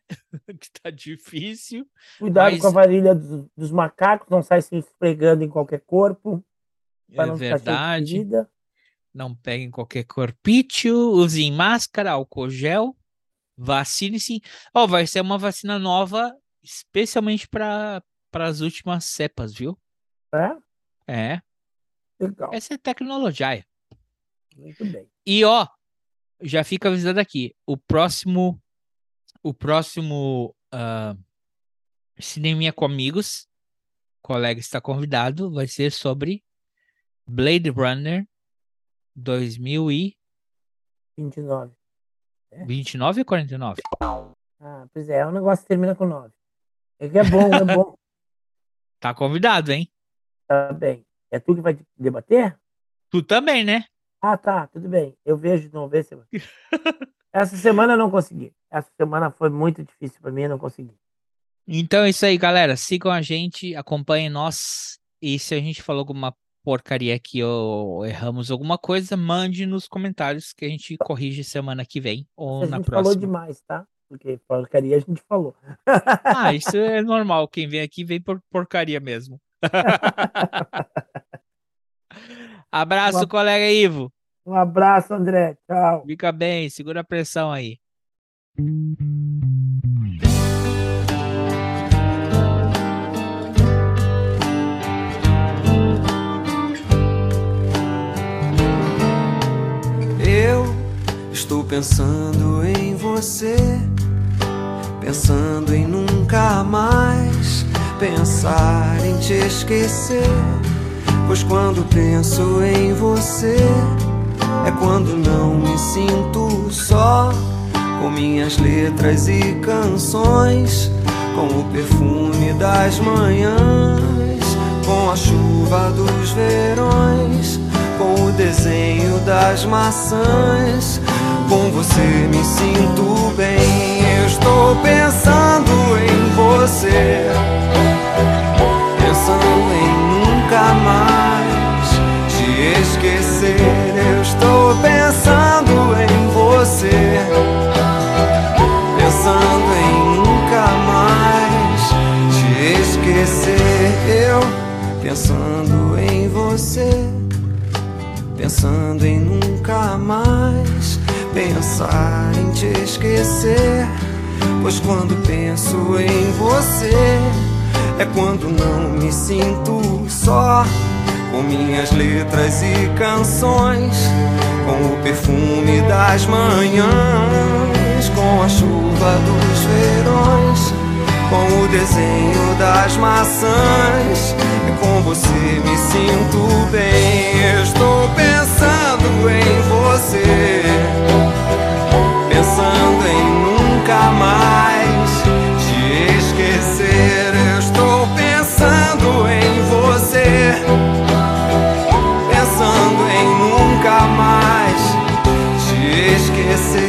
Speaker 2: que tá difícil.
Speaker 4: Cuidado
Speaker 2: mas
Speaker 4: com a varíola dos, dos macacos, não sai se esfregando em qualquer corpo.
Speaker 2: é verdade. Não peguem qualquer corpício, usem máscara, álcool gel, vacine-se. Ó, vai ser uma vacina nova, especialmente para as últimas cepas, viu?
Speaker 4: É?
Speaker 2: É.
Speaker 4: Legal.
Speaker 2: Essa é tecnologia.
Speaker 4: Muito bem.
Speaker 2: E ó, já fica avisado aqui, o próximo o próximo uh, Cineminha com Amigos, colega está convidado, vai ser sobre Blade Runner 2029
Speaker 4: 29.
Speaker 2: ou 49?
Speaker 4: Ah, pois é, é um negócio que termina com 9. É que é bom, é bom.
Speaker 2: Tá convidado, hein?
Speaker 4: Tá bem. É tu que vai debater?
Speaker 2: Tu também, né?
Speaker 4: Ah, tá, tudo bem. Eu vejo de novo. Vê se... Essa semana eu não consegui. Essa semana foi muito difícil para mim, eu não consegui.
Speaker 2: Então é isso aí, galera. Sigam a gente, acompanhem nós. E se a gente falou alguma porcaria aqui ou erramos alguma coisa, mande nos comentários que a gente corrige semana que vem ou
Speaker 4: a
Speaker 2: na
Speaker 4: gente
Speaker 2: próxima.
Speaker 4: falou demais, tá? Porque porcaria a gente falou.
Speaker 2: Ah, isso é normal. Quem vem aqui vem por porcaria mesmo. Abraço,
Speaker 4: Uma-
Speaker 2: colega Ivo.
Speaker 4: Um abraço, André. Tchau.
Speaker 2: Fica bem, segura a pressão aí.
Speaker 11: Estou pensando em você, pensando em nunca mais pensar em te esquecer. Pois quando penso em você, é quando não me sinto só, com minhas letras e canções, com o perfume das manhãs, com a chuva dos verões, com o desenho das maçãs. Com você me sinto bem, eu estou pensando em você, pensando em nunca mais te esquecer. Eu estou pensando em você, pensando em nunca mais te esquecer. Eu pensando em você, pensando em nunca mais pensar em te esquecer. Pois quando penso em você, é quando não me sinto só. Com minhas letras e canções, com o perfume das manhãs, com a chuva dos verões, com o desenho das maçãs. É com você me sinto bem. Estou pensando em você, pensando em nunca mais te esquecer. Eu estou pensando em você, pensando em nunca mais te esquecer.